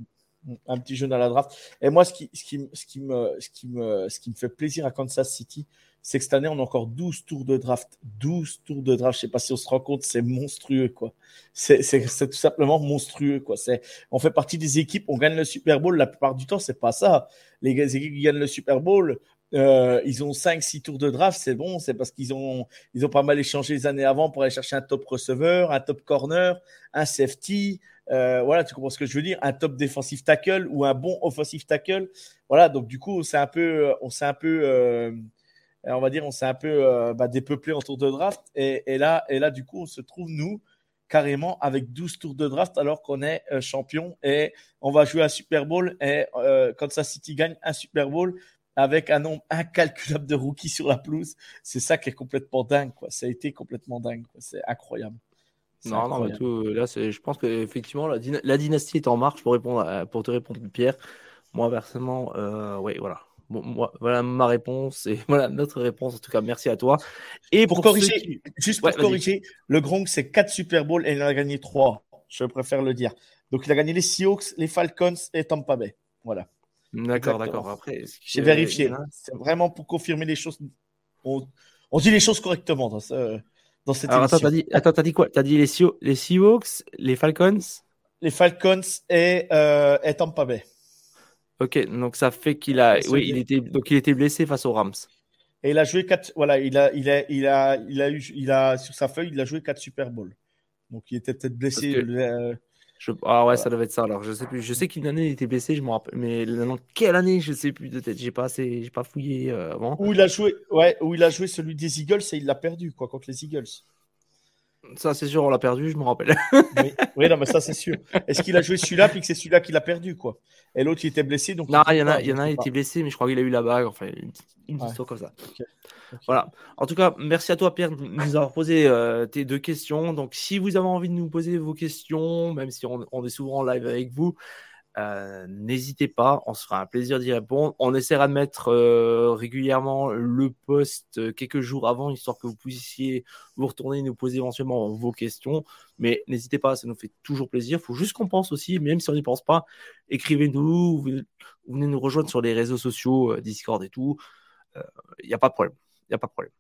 un petit jeune à la draft. Et moi, ce qui, ce qui, ce qui, me, ce qui, me, ce qui me fait plaisir à Kansas City, c'est que cette année, on a encore 12 tours de draft. 12 tours de draft. Je sais pas si on se rend compte, c'est monstrueux, quoi. C'est tout simplement monstrueux, quoi. C'est, on fait partie des équipes, on gagne le Super Bowl. La plupart du temps, c'est pas ça. Les équipes qui gagnent le Super Bowl, euh, ils ont 5-6 tours de draft, c'est bon. C'est parce qu'ils ont, ils ont pas mal échangé les années avant pour aller chercher un top receveur, un top corner, un safety. Euh, voilà, tu comprends ce que je veux dire? Un top defensive tackle ou un bon offensive tackle. Voilà, donc du coup, c'est un peu, on s'est un peu, euh, on va dire, on s'est un peu euh, bah, dépeuplé en tour de draft. Et, là, et là, du coup, on se trouve, nous, carrément avec 12 tours de draft alors qu'on est euh, champion et on va jouer un Super Bowl. Et euh, Kansas City gagne un Super Bowl avec un nombre incalculable de rookies sur la pelouse. C'est ça qui est complètement dingue. Quoi. Ça a été complètement dingue. C'est incroyable. Non, non, tout, là, je pense qu'effectivement, la, la, dynastie est en marche pour, répondre pour te répondre, Pierre. Moi, personnellement, oui, voilà. Bon, voilà ma réponse et voilà notre réponse. En tout cas, merci à toi. Et pour, corriger, juste pour corriger, le Gronk, c'est 4 Super Bowls et il en a gagné 3. Je préfère le dire. Donc, il a gagné les Seahawks, les Falcons et Tampa Bay. Voilà. D'accord, d'accord. Après, j'ai vérifié. C'est vraiment pour confirmer les choses. On, dit les choses correctement dans, ce, dans cette Alors, Attends, t'as dit, attends, as dit quoi? T'as dit les, les Seahawks, les Falcons? Les Falcons et, euh, et Tampa Bay. Ok, donc ça fait qu'il a, oui, il était, donc il était blessé face aux Rams. Et il a joué quatre. Voilà, il a, il a, il a, il a eu, il a sur sa feuille, il a joué quatre Super Bowl. Donc il était peut-être blessé. Euh, ah ouais, ça devait être ça. Alors je sais plus. Je sais qu'une année il était blessé, je me rappelle. Mais dans quelle année, je sais plus de tête. J'ai pas assez, j'ai pas fouillé euh, avant. Où il a joué, ouais, où il a joué celui des Eagles et il l'a perdu quoi contre les Eagles. Ça, c'est sûr, on l'a perdu, je me rappelle. oui, non, mais ça, c'est sûr. Est-ce qu'il a joué celui-là, puis que c'est celui-là qui l'a perdu, quoi? Et l'autre, il était blessé. Donc non, il y en a, il y en a qui était blessé, mais je crois qu'il a eu la bague. Enfin, une, histoire comme ça. Voilà. En tout cas, merci à toi, Pierre, de nous avoir posé euh, tes deux questions. Donc, si vous avez envie de nous poser vos questions, même si on, on est souvent en live avec vous, euh, n'hésitez pas, on se fera un plaisir d'y répondre. On essaiera de mettre euh, régulièrement le post euh, quelques jours avant, histoire que vous puissiez vous retourner et nous poser éventuellement vos questions. Mais n'hésitez pas, ça nous fait toujours plaisir. Il faut juste qu'on pense aussi, même si on n'y pense pas, écrivez-nous, venez nous rejoindre sur les réseaux sociaux, Discord et tout. Il a pas de problème. Il n'y a pas de problème.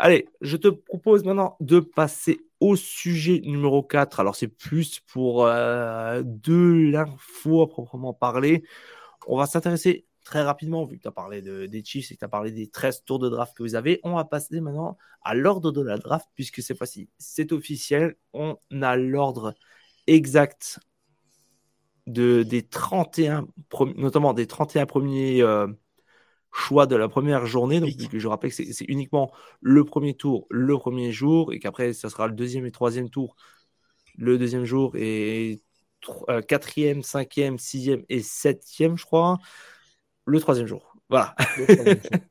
Allez, je te propose maintenant de passer au sujet numéro 4. Alors, c'est plus pour euh, de l'info à proprement parler. On va s'intéresser très rapidement, vu que tu as parlé des Chiefs et que tu as parlé des 13 tours de draft que vous avez. On va passer maintenant à l'ordre de la draft, puisque cette fois-ci, c'est officiel. On a l'ordre exact de, des 31, notamment des 31 premiers. Euh, choix de la première journée. Donc, je rappelle que c'est uniquement le premier tour, le premier jour, et qu'après, ça sera le deuxième et troisième tour, le deuxième jour, et euh, quatrième, cinquième, sixième et septième, je crois, le troisième jour. Voilà.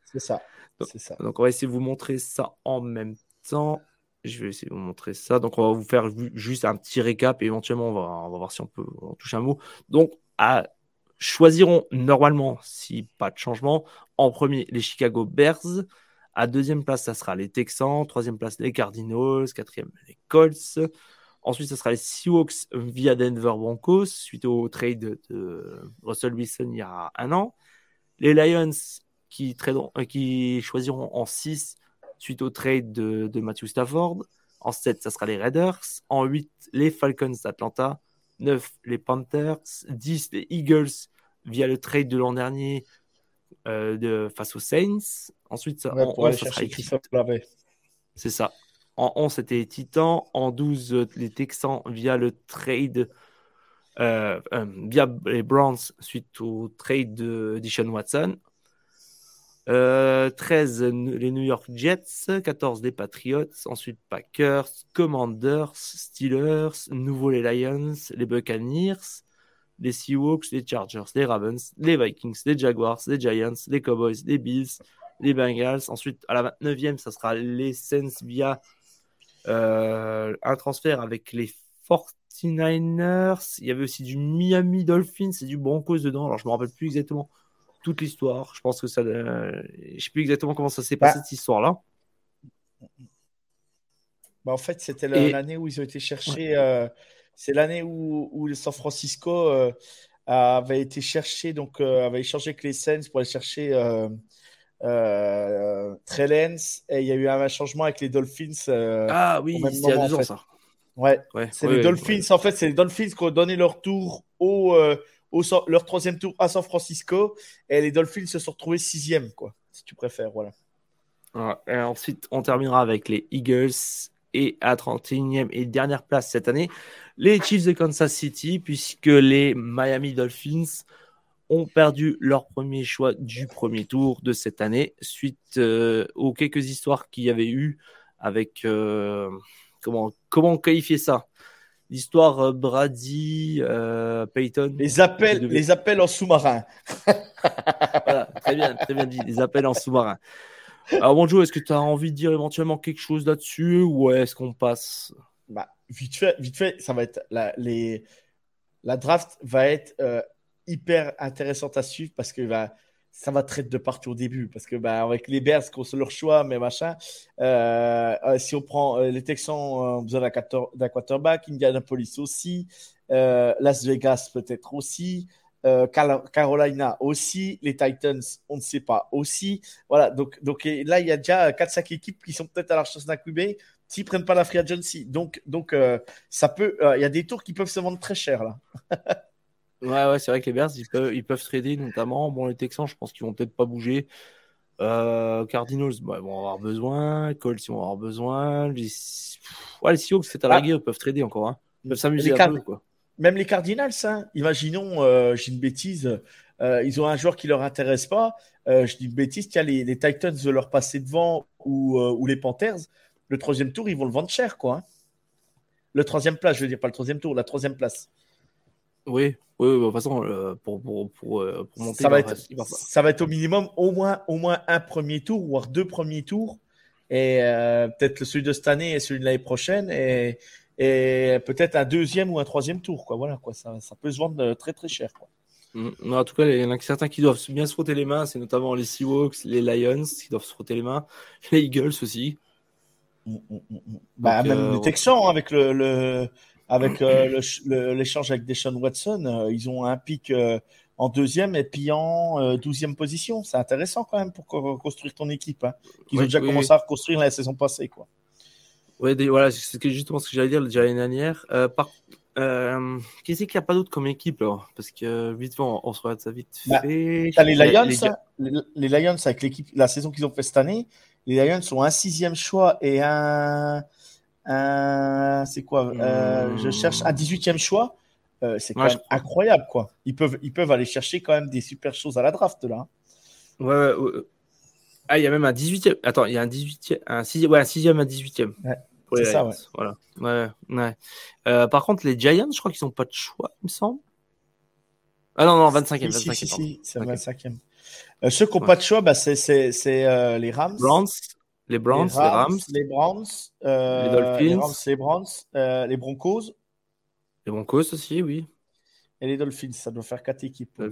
C'est ça. ça. Donc, on va essayer de vous montrer ça en même temps. Je vais essayer de vous montrer ça. Donc, on va vous faire juste un petit récap et éventuellement, on va, on va voir si on peut en toucher un mot. Donc, à choisiront normalement, si pas de changement, en premier les Chicago Bears. À deuxième place, ça sera les Texans. Troisième place, les Cardinals. Quatrième, les Colts. Ensuite, ça sera les Seahawks via Denver Broncos, suite au trade de Russell Wilson il y a un an. Les Lions qui, euh, choisiront en 6 suite au trade de, de Matthew Stafford. En 7, ça sera les Raiders. En 8, les Falcons d'Atlanta. 9 les Panthers, 10 les Eagles via le trade de l'an dernier euh, de, face aux Saints. Ensuite, ça, en 11, ça sera C'est ça. En 11, c'était les Titans. En 12, les Texans via le trade euh, euh, via les Browns suite au trade de Dishon Watson. 13, euh, les New York Jets. 14, les Patriots. Ensuite, Packers, Commanders, Steelers. Nouveau, les Lions, les Buccaneers, les Seahawks, les Chargers, les Ravens, les Vikings, les Jaguars, les Giants, les Cowboys, les Bills, les Bengals. Ensuite, à la 29e, ça sera les Saints via euh, un transfert avec les 49ers. Il y avait aussi du Miami Dolphins et du Broncos dedans. Alors, je ne me rappelle plus exactement toute l'histoire. Je pense que ça. Euh, je sais plus exactement comment ça s'est passé bah. cette histoire-là. Bah, en fait, c'était l'année où ils ont été cherchés. Euh, c'est l'année où, où, le San Francisco euh, avait été cherché, donc avait échangé avec les Saints pour aller chercher Trellens. Et il y a eu un changement avec les Dolphins. ah oui, il y a deux ans ça. Ouais, c'est les Dolphins. En fait, c'est les Dolphins qui ont donné leur tour leur troisième tour à San Francisco et les Dolphins se sont retrouvés sixième, quoi, si tu préfères. Voilà. Et ensuite, on terminera avec les Eagles et à 31e et dernière place cette année, les Chiefs de Kansas City, puisque les Miami Dolphins ont perdu leur premier choix du premier tour de cette année, suite euh, aux quelques histoires qu'il y avait eu avec euh, comment comment qualifier ça? L'histoire euh, Brady, euh, Payton. Les appels, les appels en sous-marin. voilà, très bien, très bien dit, les appels en sous-marin. Alors, bonjour, est-ce que tu as envie de dire éventuellement quelque chose là-dessus ou est-ce qu'on passe? Bah, Vite fait, vite fait, ça va être la, les, la draft va être euh, hyper intéressante à suivre parce que va ça va traiter de partout au début parce que bah, avec les Bears qu'on se leur choix mais machin euh, euh, si on prend euh, les Texans ont besoin d'un quarterback Indianapolis aussi Las Vegas peut-être aussi Carolina aussi les Titans on ne sait pas aussi. Voilà donc donc là il y a déjà 4-5 équipes qui sont peut-être à la recherche d'un QB s'ils prennent pas la free agency. Donc donc ça peut il y a des tours qui peuvent se vendre très cher là Ouais, ouais, c'est vrai que les Bears, ils peuvent, ils peuvent trader notamment. Bon, les Texans, je pense qu'ils vont peut-être pas bouger. Euh, Cardinals, bah, ils vont avoir besoin. Colts, ils vont avoir besoin. Les, ouais, les Seahawks, c'est à la Ah. guerre, ils peuvent trader encore. Hein. Ils peuvent s'amuser un peu. Quoi. Même les Cardinals, hein, imaginons, euh, j'ai une bêtise, euh, ils ont un joueur qui leur intéresse pas. euh, je dis une bêtise, tiens, les, les Titans veulent leur passer devant ou, ou les Panthers. Le troisième tour, ils vont le vendre cher, quoi. hein. Le troisième place, je veux dire, pas le troisième tour, la troisième place. Oui, oui, de toute façon, euh, pour, pour, pour, euh, pour monter, ça, va va- être, va- ça va être au minimum au moins, au moins un premier tour, voire deux premiers tours. Et euh, peut-être celui de cette année et celui de l'année prochaine. Et, et peut-être un deuxième ou un troisième tour. Quoi. Voilà, quoi. Ça, ça peut se vendre très très cher. Quoi. Mm. Non, en tout cas, il y en a certains qui doivent bien se frotter les mains. C'est notamment les Seahawks, les Lions qui doivent se frotter les mains. Les Eagles aussi. Bah, Donc, même euh, les Texans, hein, avec le, le- avec euh, l'échange avec Deshaun Watson, euh, ils ont un pic euh, en deuxième et puis en douzième position. C'est intéressant quand même pour co- construire ton équipe. Hein, qu'ils Ouais, ont déjà oui, commencé à reconstruire la saison passée. Quoi. Ouais, des- voilà, c'est justement ce que j'allais dire déjà l'année dernière. Par... qui c'est qu'il n'y a pas d'autre comme équipe Parce que vite fait, on, on se regarde ça vite Bah, fait. T'as les Lions, Les- hein, les, les Lions avec l'équipe, la saison qu'ils ont fait cette année, les Lions ont un sixième choix et un, un c'est quoi euh. Je cherche un 18e choix. Euh, c'est quand Ouais, même incroyable, quoi. Ils peuvent, ils peuvent aller chercher quand même des super choses à la draft là. Ouais, ouais, ouais. Ah, il y a même un 18e. Attends, il y a un 18e. Un 6e, ouais, un 6e, un 18e. Ouais, c'est ça, Lions, Voilà. Ouais, ouais. Euh, par contre, les Giants, je crois qu'ils n'ont pas de choix, il me semble. Ah non, non, 25e. Si, 25e si, si, si, c'est Ok. le 25e. Euh, ceux qui n'ont Ouais. pas de choix, bah, c'est euh, les Rams. Browns, les Browns, les Rams, les Browns, euh, Les Dolphins. les Rams, les Browns, euh, les Broncos les Broncos aussi, oui. et les Dolphins. Ça doit faire quatre équipes. Ouais,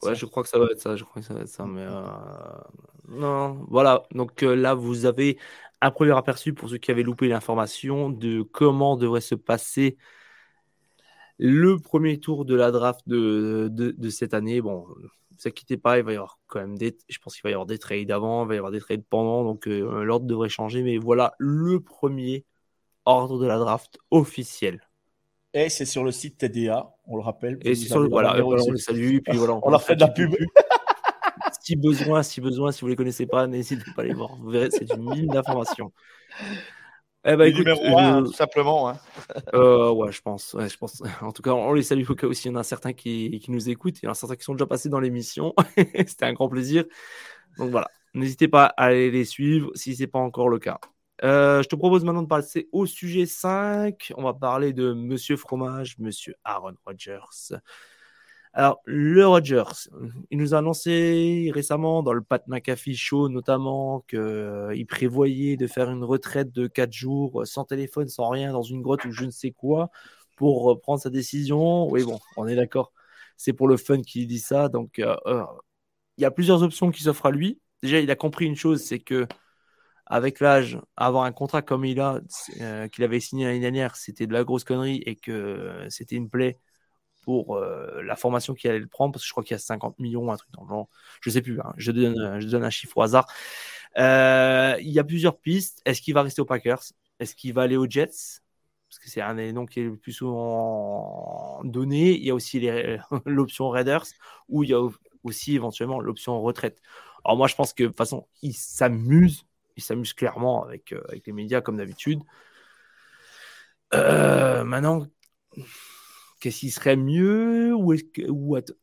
ça. je crois que ça va être ça. Je crois que ça va être ça. Mais euh, non, voilà. Donc euh, là, vous avez un premier aperçu pour ceux qui avaient loupé l'information de comment devrait se passer le premier tour de la draft de, de, de cette année. Bon, vous inquiétez pas, il va y avoir quand même des. Je pense qu'il va y avoir des trades avant, il va y avoir des trades pendant. Donc euh, l'ordre devrait changer. Mais voilà le premier ordre de la draft officiel. Et c'est sur le site TDA, on le rappelle. Et c'est sur le. Voilà, voilà, on les salue. Puis voilà, On leur fait de la pub. si besoin, si besoin, si vous les connaissez pas, n'hésitez pas à les voir. Vous verrez, c'est une mine d'informations. Eh ben, écoute, numéro 1, tout simplement. hein. euh, ouais, je pense, ouais, je pense. En tout cas, on les salue au cas où s'il y en a certains qui, qui nous écoutent. Il y en a certains qui sont déjà passés dans l'émission. C'était un grand plaisir. Donc voilà, n'hésitez pas à aller les suivre si c'est pas encore le cas. Euh, je te propose maintenant de passer au sujet 5. On va parler de Monsieur Fromage, Monsieur Aaron Rodgers. Alors, le Rodgers, il nous a annoncé récemment dans le Pat McAfee Show notamment qu'il prévoyait de faire une retraite de 4 jours sans téléphone, sans rien, dans une grotte ou je ne sais quoi, pour prendre sa décision. Oui, bon, on est d'accord. C'est pour le fun qu'il dit ça. Donc, euh, euh, il y a plusieurs options qui s'offrent à lui. Déjà, il a compris une chose, c'est que avec l'âge, avoir un contrat comme il a, euh, qu'il avait signé l'année dernière, c'était de la grosse connerie et que euh, c'était une plaie pour euh, la formation qu'il allait le prendre, parce que je crois qu'il y a 50 millions, un truc dans le genre. Je sais plus, hein. je, donne, je donne un chiffre au hasard. Euh, il y a plusieurs pistes. Est-ce qu'il va rester aux Packers? Est-ce qu'il va aller aux Jets? Parce que c'est un des noms qui est le plus souvent donné. Il y a aussi l'option Raiders, ou il y a aussi éventuellement l'option retraite. Alors moi, je pense que de toute façon, il s'amuse. Il s'amuse clairement avec, euh, avec les médias, comme d'habitude. Euh, maintenant, qu'est-ce qui serait mieux ou que,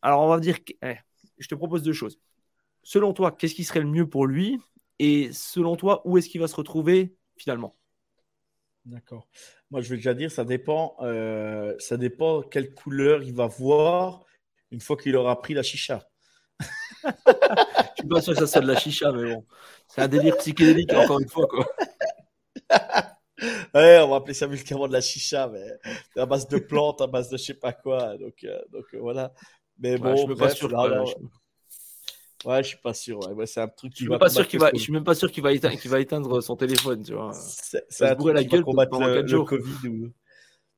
Alors, on va dire que eh, je te propose deux choses. Selon toi, qu'est-ce qui serait le mieux pour lui Et selon toi, où est-ce qu'il va se retrouver finalement? D'accord. Moi, je vais déjà dire, ça dépend, euh, ça dépend quelle couleur il va voir une fois qu'il aura pris la chicha. Je suis pas sûr que ça soit de la chicha, mais bon. C'est un délire psychédélique, encore une fois. Quoi. Ouais, on va appeler ça médicament de la chicha, mais c'est à base de plantes, à base de je sais pas quoi. Donc, euh, donc euh, voilà. Mais Ouais, bon, je suis pas sûr. là, Je- ouais, je suis pas sûr. Ouais. Ouais, c'est un truc je qui suis va même pas sûr combattre qu'il le va. Je Covid. suis même pas sûr qu'il va éteindre, qu'il va éteindre son téléphone, tu vois. C'est se c'est la gueule combattre pendant le, quatre le jours. Covid. Ou...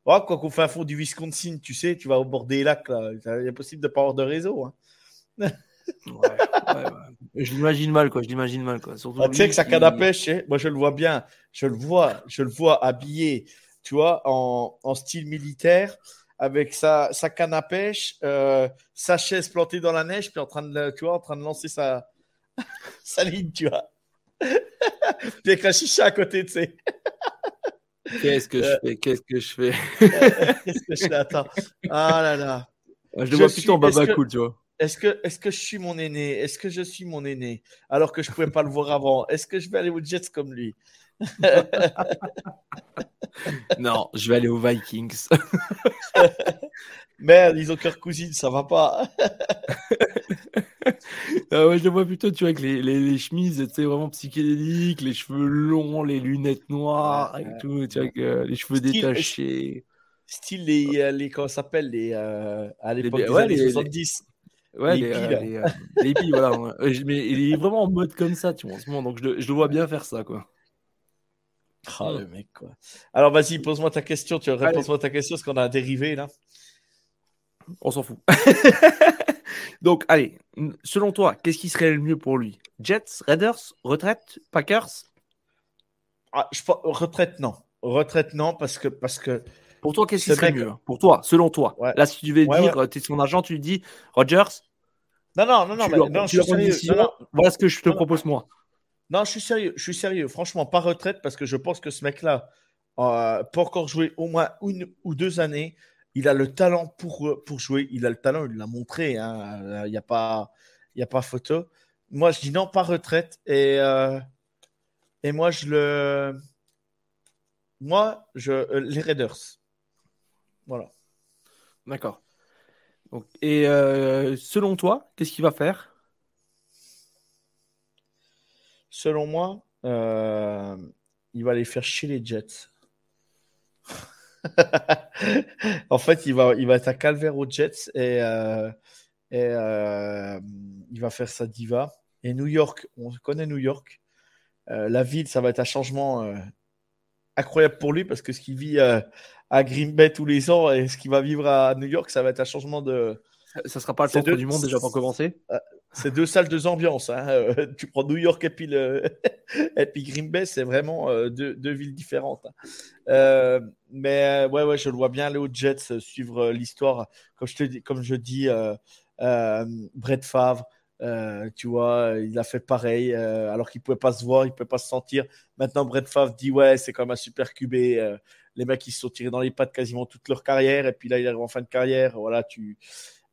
Ouais, quoi qu'on fait un fond du Wisconsin, tu sais, tu vas au bord des lacs, là. Il est possible de pas avoir de réseau. Hein. Ouais, ouais, ouais. Je l'imagine mal, quoi. Je l'imagine mal, quoi. Surtout Ah, tu sais que sa canne à pêche, hein, moi je le vois bien. Je le vois, je le vois habillé, tu vois, en, en style militaire, avec sa, sa canne à pêche, euh, sa chaise plantée dans la neige, puis en train de, tu vois, en train de lancer sa, Sa ligne, tu vois. Puis avec la chicha à côté, tu sais. Qu'est-ce que je fais Qu'est-ce que je fais? Qu'est-ce que je fais? Attends. Ah là là. Je le vois plutôt en baba cool, tu vois. Est-ce que, est que je suis mon aîné? Est-ce que je suis mon aîné? Alors que je ne pouvais pas le voir avant. Est-ce que je vais aller aux Jets comme lui? Non, je vais aller aux Vikings. Merde, ils ont cœur cousine, ça va pas. ah ouais, je vois plutôt, tu vois, avec les, les, les chemises, tu sais, vraiment psychédéliques, les cheveux longs, les lunettes noires et tout, tu vois, avec, euh, les cheveux Style- détachés. Style les, euh, les comment ça s'appelle les euh, à l'époque des ouais, années les- 70. Ouais, Les hippies, euh, les, euh, les hippies, voilà. ouais. Euh, Mais il est vraiment en mode comme ça, tu vois, en ce moment, donc je le, je le vois bien faire ça, quoi. Ah, le mec quoi. Alors vas-y, pose-moi ta question. Tu réponds-moi ta question parce qu'on a un dérivé là. On s'en fout. donc, allez, selon toi, qu'est-ce qui serait le mieux pour lui? Jets, Raiders, retraite, Packers? Ah, je retraite non. Retraite non parce que parce que Pour toi, qu'est-ce qui serait mieux Pour toi, selon toi? Ouais. Là, si tu devais Ouais, dire, tu es son agent, tu lui dis, Rogers, non non non non tu non, je suis décision, Non, non, voilà ce que je te propose moi. Non, je suis sérieux. Je suis sérieux. Franchement, pas retraite parce que je pense que ce mec-là euh, peut encore jouer au moins une ou deux années. Il a le talent pour, euh, pour jouer. Il a le talent, il l'a montré. hein. Il n'y a, pas- y a pas photo. Moi, je dis non, pas retraite. Et, euh, et moi, je le. Moi, je, euh, les Raiders. Voilà. D'accord. Donc, et euh, selon toi, qu'est-ce qu'il va faire? Selon moi, euh, il va aller faire chier les Jets. en fait, il va, il va être à calvaire aux Jets et, euh, et il va faire sa diva. Et New York, on connaît New York. La ville, ça va être un changement incroyable pour lui parce que ce qu'il vit à Green Bay tous les ans et ce qu'il va vivre à New York, ça va être un changement de, Ça sera pas le centre deux- du monde déjà pour commencer? C'est deux salles, deux ambiances. hein. Euh, tu prends New York et puis, le... et puis Green Bay, c'est vraiment euh, deux, deux villes différentes. hein. Euh, mais ouais, ouais, je le vois bien aux Jets, suivre l'histoire. Comme je te dis, comme je dis, Brett Favre, euh, tu vois, il a fait pareil, euh, alors qu'il pouvait pas se voir, il pouvait pas se sentir. Maintenant, Brett Favre dit ouais, c'est comme un super QB. euh, les mecs, ils se sont tirés dans les pattes quasiment toute leur carrière, et puis là, il arrive en fin de carrière. Voilà, tu.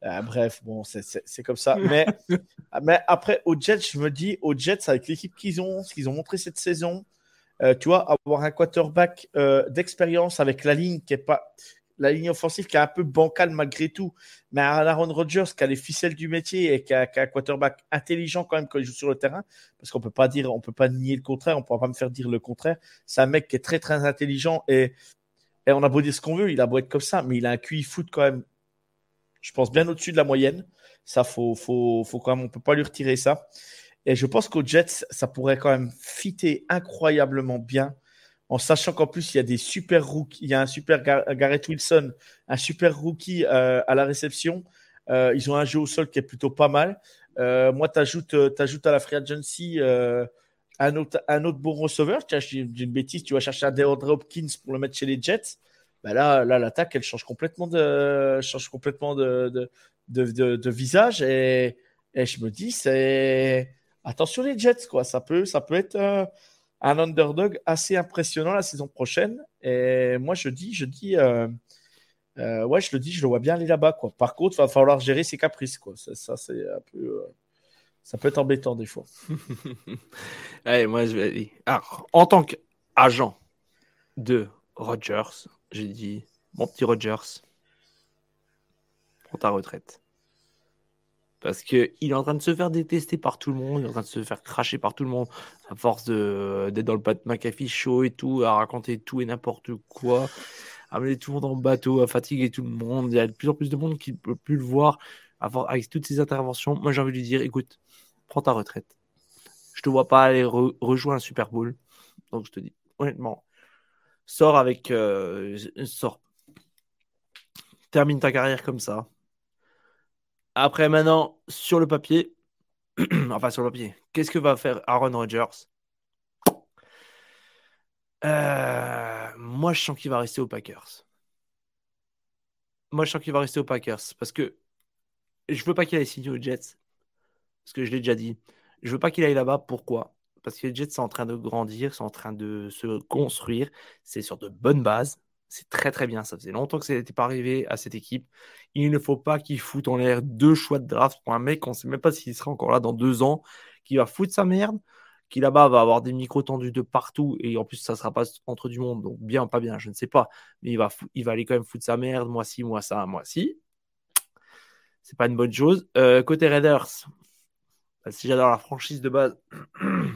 Euh, bref, bon, c'est- comme ça. Mais, mais après, aux Jets, je me dis, aux Jets, avec l'équipe qu'ils ont, ce qu'ils ont montré cette saison, euh, tu vois, avoir un quarterback euh, d'expérience avec la ligne qui est pas. La ligne offensive qui est un peu bancale malgré tout, mais un Aaron Rodgers qui a les ficelles du métier et qui a, un quarterback intelligent quand même quand il joue sur le terrain, parce qu'on peut pas dire, on peut pas nier le contraire, on pourra pas me faire dire le contraire. C'est un mec qui est très très intelligent et, et on a beau dire ce qu'on veut, il a beau être comme ça, mais il a un QI foot quand même je pense bien au-dessus de la moyenne. Ça, faut, faut, faut quand même, on peut pas lui retirer ça. Et je pense qu'aux Jets, ça pourrait quand même fitter incroyablement bien, en sachant qu'en plus, il y a des super rookies. Il y a un super Gar- Garrett Wilson, un super rookie euh, à la réception. Euh, ils ont un jeu au sol qui est plutôt pas mal. Euh, moi, tu ajoutes, à la free agency euh, un, autre, un autre bon receveur. Tiens, dis une bêtise, tu vas chercher un DeAndre Hopkins pour le mettre chez les Jets. Ben là, là l'attaque, elle change complètement de, change complètement de, de, de, visage. Et, et je me dis, c'est attention les Jets, quoi. Ça peut, ça peut être euh, un underdog assez impressionnant la saison prochaine. Et moi, je dis, je dis, euh, euh, ouais, je le dis, je le vois bien aller là-bas, quoi. Par contre, il va falloir gérer ses caprices, quoi. Ça, c'est un peu, euh, ça peut être embêtant des fois. Allez, moi, je vais. Alors, en tant qu'agent de Rogers, j'ai dit, mon petit Rogers, prends ta retraite. Parce qu'il est en train de se faire détester par tout le monde, il est en train de se faire cracher par tout le monde, à force d'être dans le Pat McAfee show et tout, à raconter tout et n'importe quoi, à mener tout le monde en bateau, à fatiguer tout le monde. Il y a de plus en plus de monde qui ne peut plus le voir avec toutes ces interventions. Moi, j'ai envie de lui dire, écoute, prends ta retraite. Je te vois pas aller re- rejoindre un Super Bowl. Donc, je te dis, honnêtement, sors avec. euh, sors. Termine ta carrière comme ça. Après, maintenant, sur le papier, enfin, sur le papier, qu'est-ce que va faire Aaron Rodgers? Euh, Moi, je sens qu'il va rester aux Packers. Moi, je sens qu'il va rester aux Packers parce que je veux pas qu'il aille signer aux Jets. Parce que je l'ai déjà dit. Je veux pas qu'il aille là-bas. Pourquoi? Parce que les Jets sont en train de grandir, sont en train de se construire. C'est sur de bonnes bases. C'est très très bien. Ça faisait longtemps que ça n'était pas arrivé à cette équipe. Il ne faut pas qu'il foute en l'air deux choix de draft pour un mec on ne sait même pas s'il sera encore là dans deux ans, qui va foutre sa merde, qui là-bas va avoir des micros tendus de partout et en plus ça ne sera pas entre du monde, donc bien pas bien, je ne sais pas. Mais il va, il aller quand même foutre sa merde, moi ci, moi ça, moi ci. C'est pas une bonne chose. Euh, côté Raiders, bah, si j'adore la franchise de base, je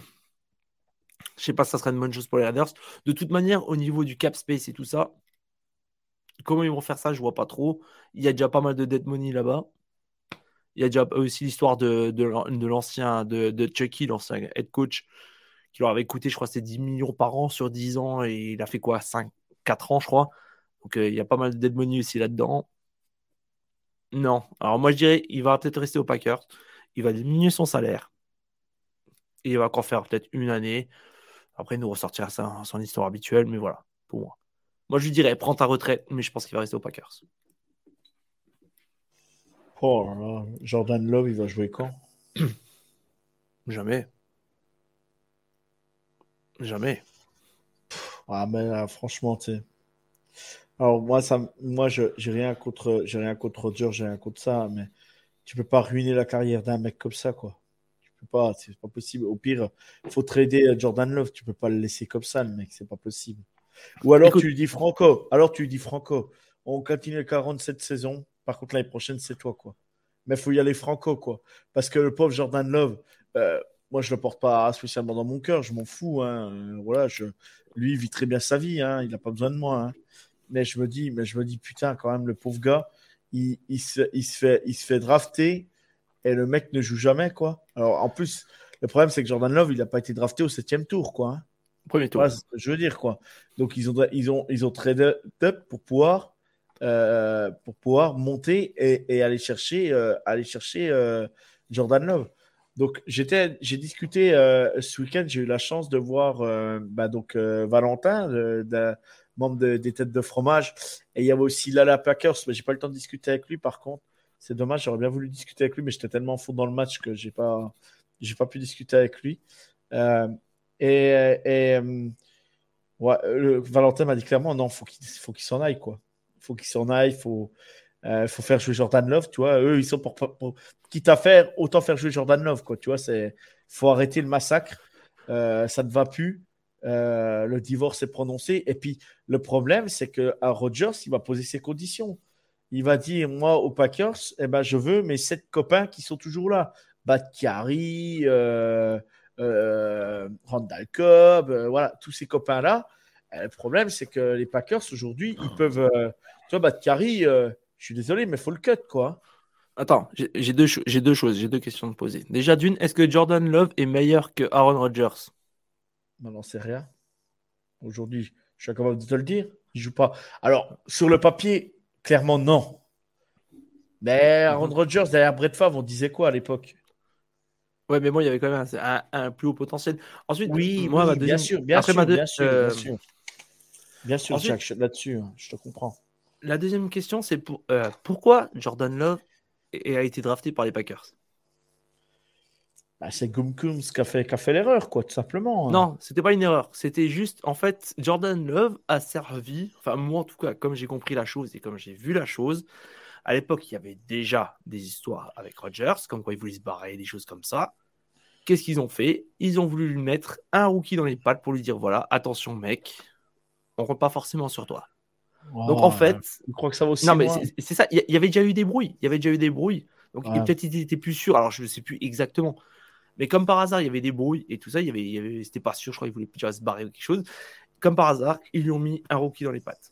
sais pas si ça serait une bonne chose pour les Raiders. De toute manière, au niveau du cap space et tout ça, Comment ils vont faire ça, je vois pas trop. Il y a déjà pas mal de dead money là-bas. Il y a déjà aussi l'histoire de, l'ancien, de, Chucky, l'ancien head coach, qui leur avait coûté, je crois, c'était 10 millions par an sur 10 ans et il a fait quoi 5, 4 ans, je crois. Donc euh, il y a pas mal de dead money aussi là-dedans. Non. Alors moi, je dirais, il va peut-être rester au Packers. Il va diminuer son salaire. Et il va encore faire peut-être une année. Après, il nous ressortira son histoire habituelle, mais voilà, pour moi. Moi, je lui dirais, prends ta retraite, mais je pense qu'il va rester aux Packers. Oh Jordan Love, il va jouer quand? Jamais. Jamais. Ah, mais franchement, tu sais. Alors, moi, ça, moi je j'ai rien contre, j'ai rien contre Roger, j'ai rien contre ça, mais tu peux pas ruiner la carrière d'un mec comme ça, quoi. Tu peux pas, c'est pas possible. Au pire, il faut trader Jordan Love, tu peux pas le laisser comme ça, le mec, c'est pas possible. Ou alors tu lui dis Franco. Alors tu lui dis Franco. On continue le 47 saisons. Par contre, l'année prochaine, c'est toi, quoi. Mais il faut y aller Franco, quoi. Parce que le pauvre Jordan Love, euh, moi, je le porte pas spécialement dans mon cœur. Je m'en fous. Hein. Euh, voilà, je... lui, il vit très bien sa vie. Hein. Il n'a pas besoin de moi. Hein. Mais je me dis, mais je me dis, putain, quand même, le pauvre gars, il, il, se, il, se, fait, il se fait drafter et le mec ne joue jamais, quoi. Alors, en plus, le problème, c'est que Jordan Love, il n'a pas été drafté au septième tour, quoi. Premier tour. je veux dire, quoi. Donc, ils ont, ils ont, ils ont tradé up pour pouvoir, euh, pour pouvoir monter et, aller chercher, euh, aller chercher euh, Jordan Love. Donc, j'étais, j'ai discuté ce week-end, j'ai eu la chance de voir bah, donc, Valentin, membre des têtes de fromage. Et il y avait aussi Lala Packers, mais j'ai pas le temps de discuter avec lui par contre. C'est dommage, j'aurais bien voulu discuter avec lui, mais j'étais tellement fou dans le match que j'ai pas, j'ai pas pu discuter avec lui. Et, et euh, Valentin m'a dit clairement non, faut qu'il faut qu'il s'en aille quoi. Faut qu'il s'en aille, faut euh, faut faire jouer Jordan Love, tu vois. Eux, ils sont pour, quitte à faire, autant faire jouer Jordan Love, quoi. Tu vois, faut arrêter le massacre. Euh, ça ne va plus. le divorce est prononcé. Et puis, le problème, c'est que à Rogers, il va poser ses conditions. Il va dire, moi, aux Packers, eh ben, je veux mes sept copains qui sont toujours là. Euh, Randall Cobb, euh, voilà, tous ces copains-là. Euh, le problème, c'est que les Packers, aujourd'hui, ils peuvent. tu vois, Batkari, je suis désolé, mais il faut le cut, quoi. Attends, j'ai deux, deux choses, j'ai deux questions à poser. Déjà, d'une, est-ce que Jordan Love est meilleur que Aaron Rodgers? On n'en sait rien. Aujourd'hui, je suis capable de te le dire. Il joue pas. Alors, sur le papier, clairement, non. Mais Aaron mhm. Rodgers, derrière Brett Favre, on disait quoi à l'époque? Ouais, mais moi, il y avait quand même un, plus haut potentiel. Ensuite, oui, moi, bien sûr, bien sûr, bien, sûr bien sûr, bien sûr. là-dessus, hein, je te comprends. La deuxième question, c'est pour, euh, pourquoi Jordan Love a été drafté par les Packers? Bah, C'est Gumkums qui a fait, fait l'erreur, quoi, tout simplement. Hein. Non, c'était pas une erreur. C'était juste, en fait, Jordan Love a servi, enfin, moi, en tout cas, comme j'ai compris la chose et comme j'ai vu la chose, à l'époque, il y avait déjà des histoires avec Rodgers, comme quoi il voulait se barrer, des choses comme ça. Qu'est-ce qu'ils ont fait? Ils ont voulu lui mettre un rookie dans les pattes pour lui dire voilà, attention mec, on compte pas forcément sur toi. Donc en fait, je crois que ça va aussi. Non mais c'est ça. Il y, avait déjà eu des bruits. Il y avait déjà eu des bruits. Donc peut-être il était plus sûr. Alors je ne sais plus exactement. Mais comme par hasard, il y avait des bruits et tout ça. Il y avait, il y avait c'était pas sûr. Je crois qu'il voulait déjà se barrer ou quelque chose. Comme par hasard, ils lui ont mis un rookie dans les pattes.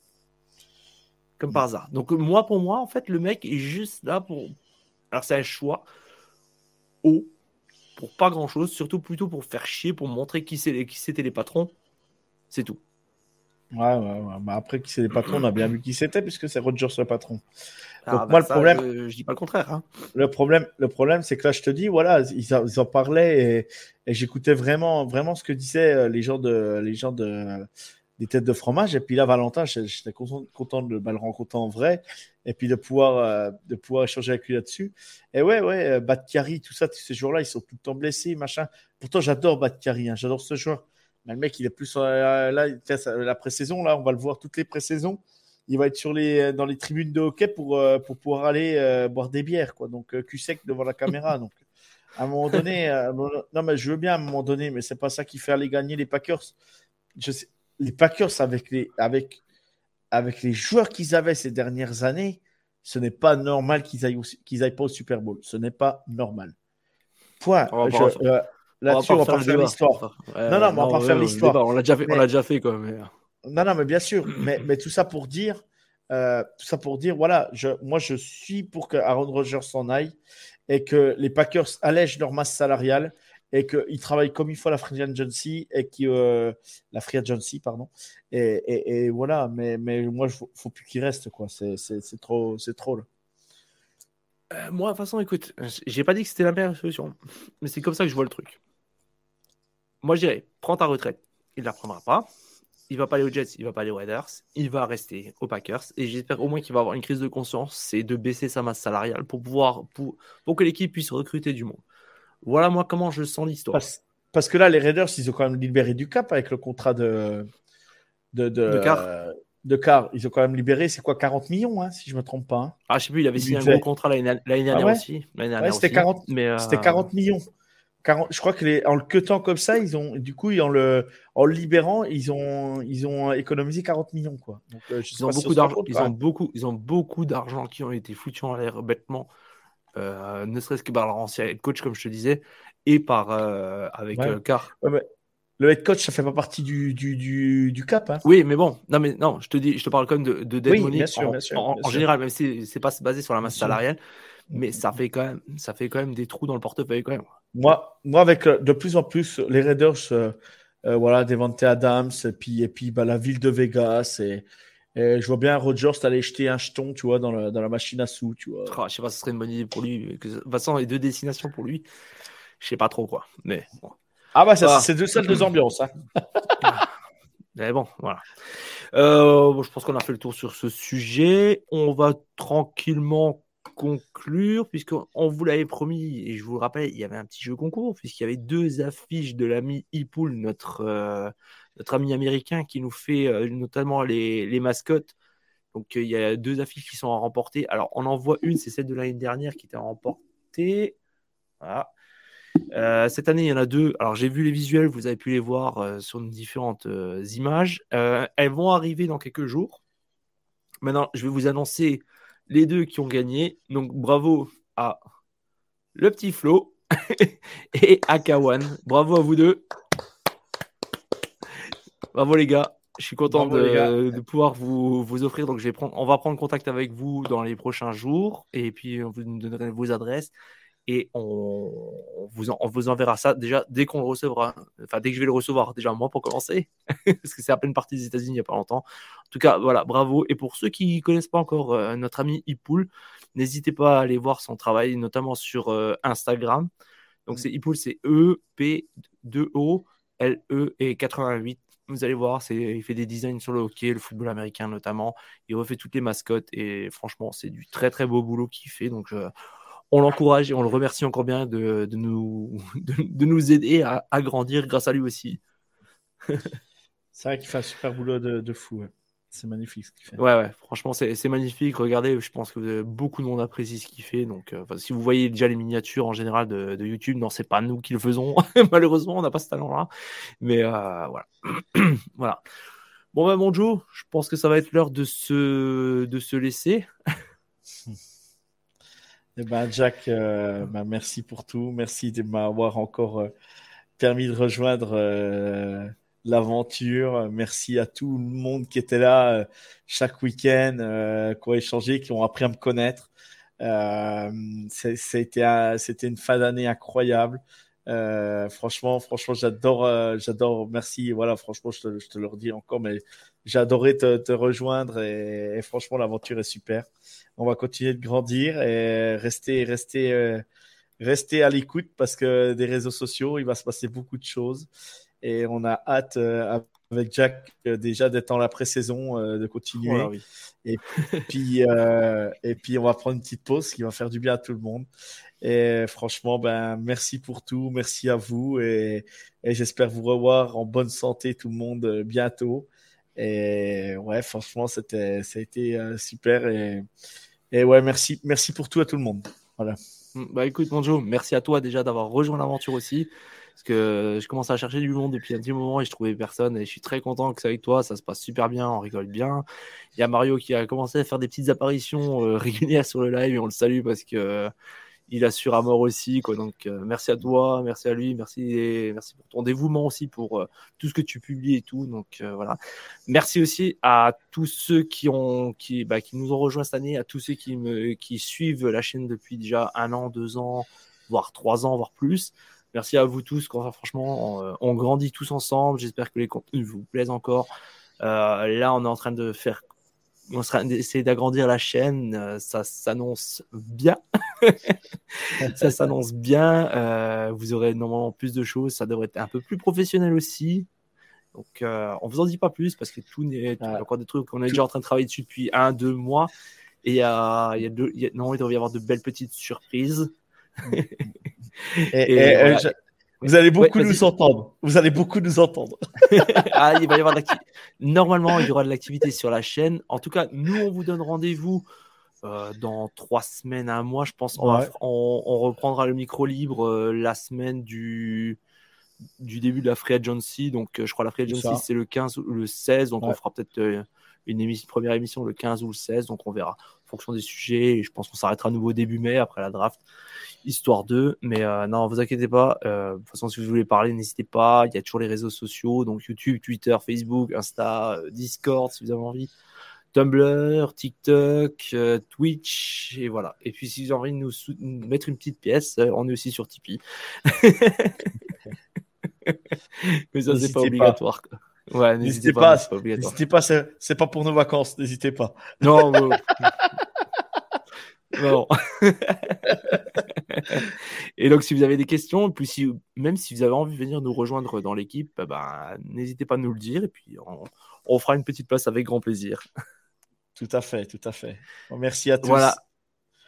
Comme par hasard. Donc moi, pour moi, en fait, le mec est juste là pour. Alors c'est un choix haut pour pas grand chose, surtout plutôt pour faire chier, pour montrer qui c'était les patrons. C'est tout. Ouais, ouais, ouais. Bah, après, qui c'est les patrons, on a bien vu qui c'était, puisque c'est Rogers le patron. Ah, Donc, bah, moi, le problème. Je, dis pas le contraire. Hein. Le problème, le problème c'est que là, je te dis, voilà, ils, en parlaient et, j'écoutais vraiment, vraiment ce que disaient euh, les gens de, les gens de, des têtes de fromage. Et puis là, Valentin, j'étais content, de bah, le rencontrer en vrai et puis de pouvoir, euh, de pouvoir échanger avec lui là-dessus. Et ouais, ouais, euh, Batkari, tout ça, ces joueurs-là, ils sont tout le temps blessés, machin. Pourtant, j'adore Batkari, hein, j'adore ce joueur. Mais le mec, il est plus là, la pré-saison, là, on va le voir toutes les pré-saisons. Il va être sur les, dans les tribunes de hockey pour, euh, pour pouvoir aller boire des bières, quoi. Donc, cul sec devant la caméra. donc, à un moment donné, non, mais je veux bien à un moment donné, mais c'est pas ça qui fait aller gagner les Packers. Je sais, les Packers, avec les, avec, avec les joueurs qu'ils avaient ces dernières années, ce n'est pas normal qu'ils aillent, qu'ils aillent pas au Super Bowl. Ce n'est pas normal. Point. Euh, là-dessus, on va pas faire l'histoire. non, non, on va pas faire l'histoire. On l'a déjà fait, on l'a déjà fait, quoi. Non, non, mais bien sûr. mais, mais tout ça pour dire, euh, tout ça pour dire, voilà, je, moi, je suis pour que Aaron Rodgers s'en aille et que les Packers allègent leur masse salariale et qu'ils travaillent comme il faut la free agency et qui euh, la pardon. Et, et, voilà mais mais moi il faut, faut plus qu'il reste quoi. C'est trop c'est trop là. Euh, moi de toute façon écoute j'ai pas dit que c'était la meilleure solution mais c'est comme ça que je vois le truc. Moi je dirais prends ta retraite. Il la prendra pas. Il va pas aller aux Jets, il va pas aller aux Raiders, il va rester aux Packers. Et j'espère au moins qu'il va avoir une crise de conscience, c'est de baisser sa masse salariale pour pouvoir pour, pour que l'équipe puisse recruter du monde. Voilà moi comment je sens l'histoire. Parce, que là, les Raiders, ils ont quand même libéré du cap avec le contrat de de, de, de Car. Ils ont quand même libéré, c'est quoi, 40 millions, hein, si je ne me trompe pas. Hein. Ah, je sais plus, il avait signé un gros contrat l'année dernière ah aussi. c'était 40, mais 40 euh, millions. 40, je crois que les, en le cutant comme ça, ils ont, du coup, en le, en le libérant, ils ont, ils ont économisé 40 millions, quoi. Euh, ils, ont beaucoup d'argent, ils, ont beaucoup, ils ont beaucoup d'argent qui ont été foutus en l'air bêtement. Euh, ne serait-ce que par leur ancien coach, comme je te disais, et par euh, avec euh, Car. le head coach, ça fait pas partie du, du, du, cap. Hein. Oui, mais bon, non, mais non, je te dis, je te parle quand même de, de dead money en, général, même si c'est pas basé sur la masse salariale, mais ça fait quand même, ça fait quand même des trous dans le portefeuille quand même. Moi, moi, avec de plus en plus les Raiders, voilà, Devante Adams, et puis, et puis bah, la ville de Vegas et je vois bien Rogers aller jeter un jeton, tu vois, dans la, dans la machine à sous, tu vois. Oh, je sais pas, ce serait une bonne idée pour lui. Toute façon, les deux destinations pour lui, je sais pas trop quoi. Mais Ah bah, ça, c'est deux salles, deux ambiances. Hein. mais bon, voilà. Euh, je pense qu'on a fait le tour sur ce sujet. On va tranquillement conclure, puisqu'on vous l'avait promis, et je vous le rappelle, il y avait un petit jeu concours, puisqu'il y avait deux affiches de l'ami Ipoul, notre, euh, notre ami américain, qui nous fait euh, notamment les, les, mascottes. Donc euh, il y a deux affiches qui sont à remporter. Alors on en voit une, c'est celle de l'année dernière qui était remportée. Voilà. cette année, il y en a deux. Alors, j'ai vu les visuels, vous avez pu les voir sur différentes images. elles vont arriver dans quelques jours. Maintenant, je vais vous annoncer les deux qui ont gagné. Donc bravo à le petit Flo et à Kawan. Bravo à vous deux. Bravo les gars. Je suis content de, pouvoir vous, vous, offrir. Donc, je vais prendre, on va prendre contact avec vous dans les prochains jours et puis on vous donnerez vos adresses et on, vous, on vous enverra ça déjà dès qu'on le recevra. Enfin, dès que je vais le recevoir, déjà moi pour commencer, parce que c'est à peine partie des États-Unis il n'y a pas longtemps. En tout cas, voilà, bravo. Et pour ceux qui ne connaissent pas encore euh, notre ami Ipoul, n'hésitez pas à aller voir son travail, notamment sur euh, Instagram. Donc, c'est Ipoul, c'est E-P-2-O, L-E et 88. Vous allez voir, il fait des designs sur le hockey, le football américain notamment. Il refait toutes les mascottes et franchement, c'est du très très beau boulot qu'il fait. Donc, euh, on l'encourage et on le remercie encore bien de, nous aider à, grandir grâce à lui aussi. c'est vrai qu'il fait un super boulot de, fou. C'est magnifique ce qu'il fait. Ouais, ouais, franchement, c'est magnifique. Regardez, je pense que beaucoup de monde apprécie ce qu'il fait. Donc, euh, si vous voyez déjà les miniatures en général de, YouTube, non, c'est pas nous qui le faisons. Malheureusement, on n'a pas ce talent-là. Mais euh, voilà. voilà. Bon, ben, bon, Joe, je pense que ça va être l'heure de se, de se laisser. Eh ben, Jack, euh, ben, merci pour tout. Merci de m'avoir encore permis de rejoindre l'aventure. Merci à tout le monde qui était là chaque week-end, qui ont échangé, qui ont appris à me connaître. c'était, c'était une fin d'année incroyable. franchement, franchement, j'adore, j'adore. Merci. Voilà, franchement, je te, je te, le redis encore, mais j'ai adoré te, te rejoindre et, et franchement, l'aventure est super on va continuer de grandir et rester, rester, euh, rester à l'écoute parce que des réseaux sociaux, il va se passer beaucoup de choses et on a hâte euh, avec Jack déjà d'être dans la pré-saison, de continuer. et, puis, et puis, on va prendre une petite pause qui va faire du bien à tout le monde. Et franchement, ben, merci pour tout. Merci à vous. Et, et j'espère vous revoir en bonne santé, tout le monde, bientôt. Et ouais, franchement, c'était, ça a été super. Et, et ouais, merci, merci pour tout à tout le monde. Voilà. Bah écoute, mon Joe, merci à toi déjà d'avoir rejoint l'aventure aussi. Parce que je commence à chercher du monde depuis un petit moment et je trouvais personne. Et je suis très content que c'est avec toi. Ça se passe super bien, on rigole bien. Il y a Mario qui a commencé à faire des petites apparitions euh, régulières sur le live et on le salue parce que il assure à mort aussi. Quoi. Donc, euh, merci à toi, merci à lui, merci, merci pour ton dévouement aussi, pour euh, tout ce que tu publies et tout. Donc, euh, voilà. Merci aussi à tous ceux qui, ont, qui, bah, qui nous ont rejoints cette année, à tous ceux qui, me, qui suivent la chaîne depuis déjà un an, deux ans, voire trois ans, voire plus. Merci à vous tous. franchement, on, on, grandit tous ensemble. J'espère que les contenus vous plaisent encore. là, on est en train de faire on sera essayer d'agrandir la chaîne. Euh, ça s'annonce bien. ça s'annonce bien. Euh, vous aurez normalement plus de choses. Ça devrait être un peu plus professionnel aussi. Donc, euh, on vous en dit pas plus parce que tout n'est encore des trucs qu'on est déjà en train de travailler dessus depuis un, deux mois. Et il y a, y a deux, non, il devrait y avoir de belles petites surprises. et, vous allez beaucoup nous entendre. Vous allez beaucoup nous entendre. ah, il va y avoir Normalement, il y aura de l'activité sur la chaîne. En tout cas, nous, on vous donne rendez-vous euh, dans trois semaines, un mois, je pense. On, on, reprendra le micro libre euh, la semaine du, du début de la Free Agency. Donc, euh, je crois la Free Agency, c'est le 15 ou le 16. Donc, on fera peut-être une émission, première émission le 15 ou le 16. Donc, on verra fonction des sujets. Et je pense qu'on s'arrêtera à nouveau début mai après la draft histoire d'eux. Mais euh, non, vous inquiétez pas. Euh, de toute façon, si vous voulez parler, n'hésitez pas. Il y a toujours les réseaux sociaux, donc YouTube, Twitter, Facebook, Insta, euh, Discord, si vous avez envie. Tumblr, TikTok, Twitch, et voilà. Et puis si vous avez envie de nous, mettre une petite pièce, on est aussi sur Tipeee. Mais ça, c'est pas obligatoire. Ouais, n'hésitez pas, N'hésitez pas, c'est pas pour nos vacances, n'hésitez pas. Non, non. et donc, si vous avez des questions, puis si, même si vous avez envie de venir nous rejoindre dans l'équipe, eh ben, n'hésitez pas à nous le dire et puis on, fera une petite place avec grand plaisir. Tout à fait, tout à fait. Merci à tous. Voilà.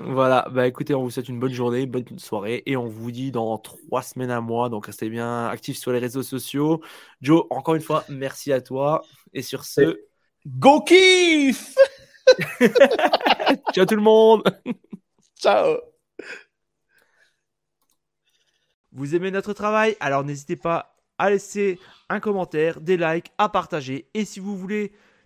Voilà, bah écoutez, on vous souhaite une bonne journée, bonne soirée et on vous dit dans trois semaines à mois. Donc restez bien actifs sur les réseaux sociaux. Joe, encore une fois, merci à toi. Et sur ce, go kiff Ciao tout le monde Ciao Vous aimez notre travail? Alors n'hésitez pas à laisser un commentaire, des likes, à partager. Et si vous voulez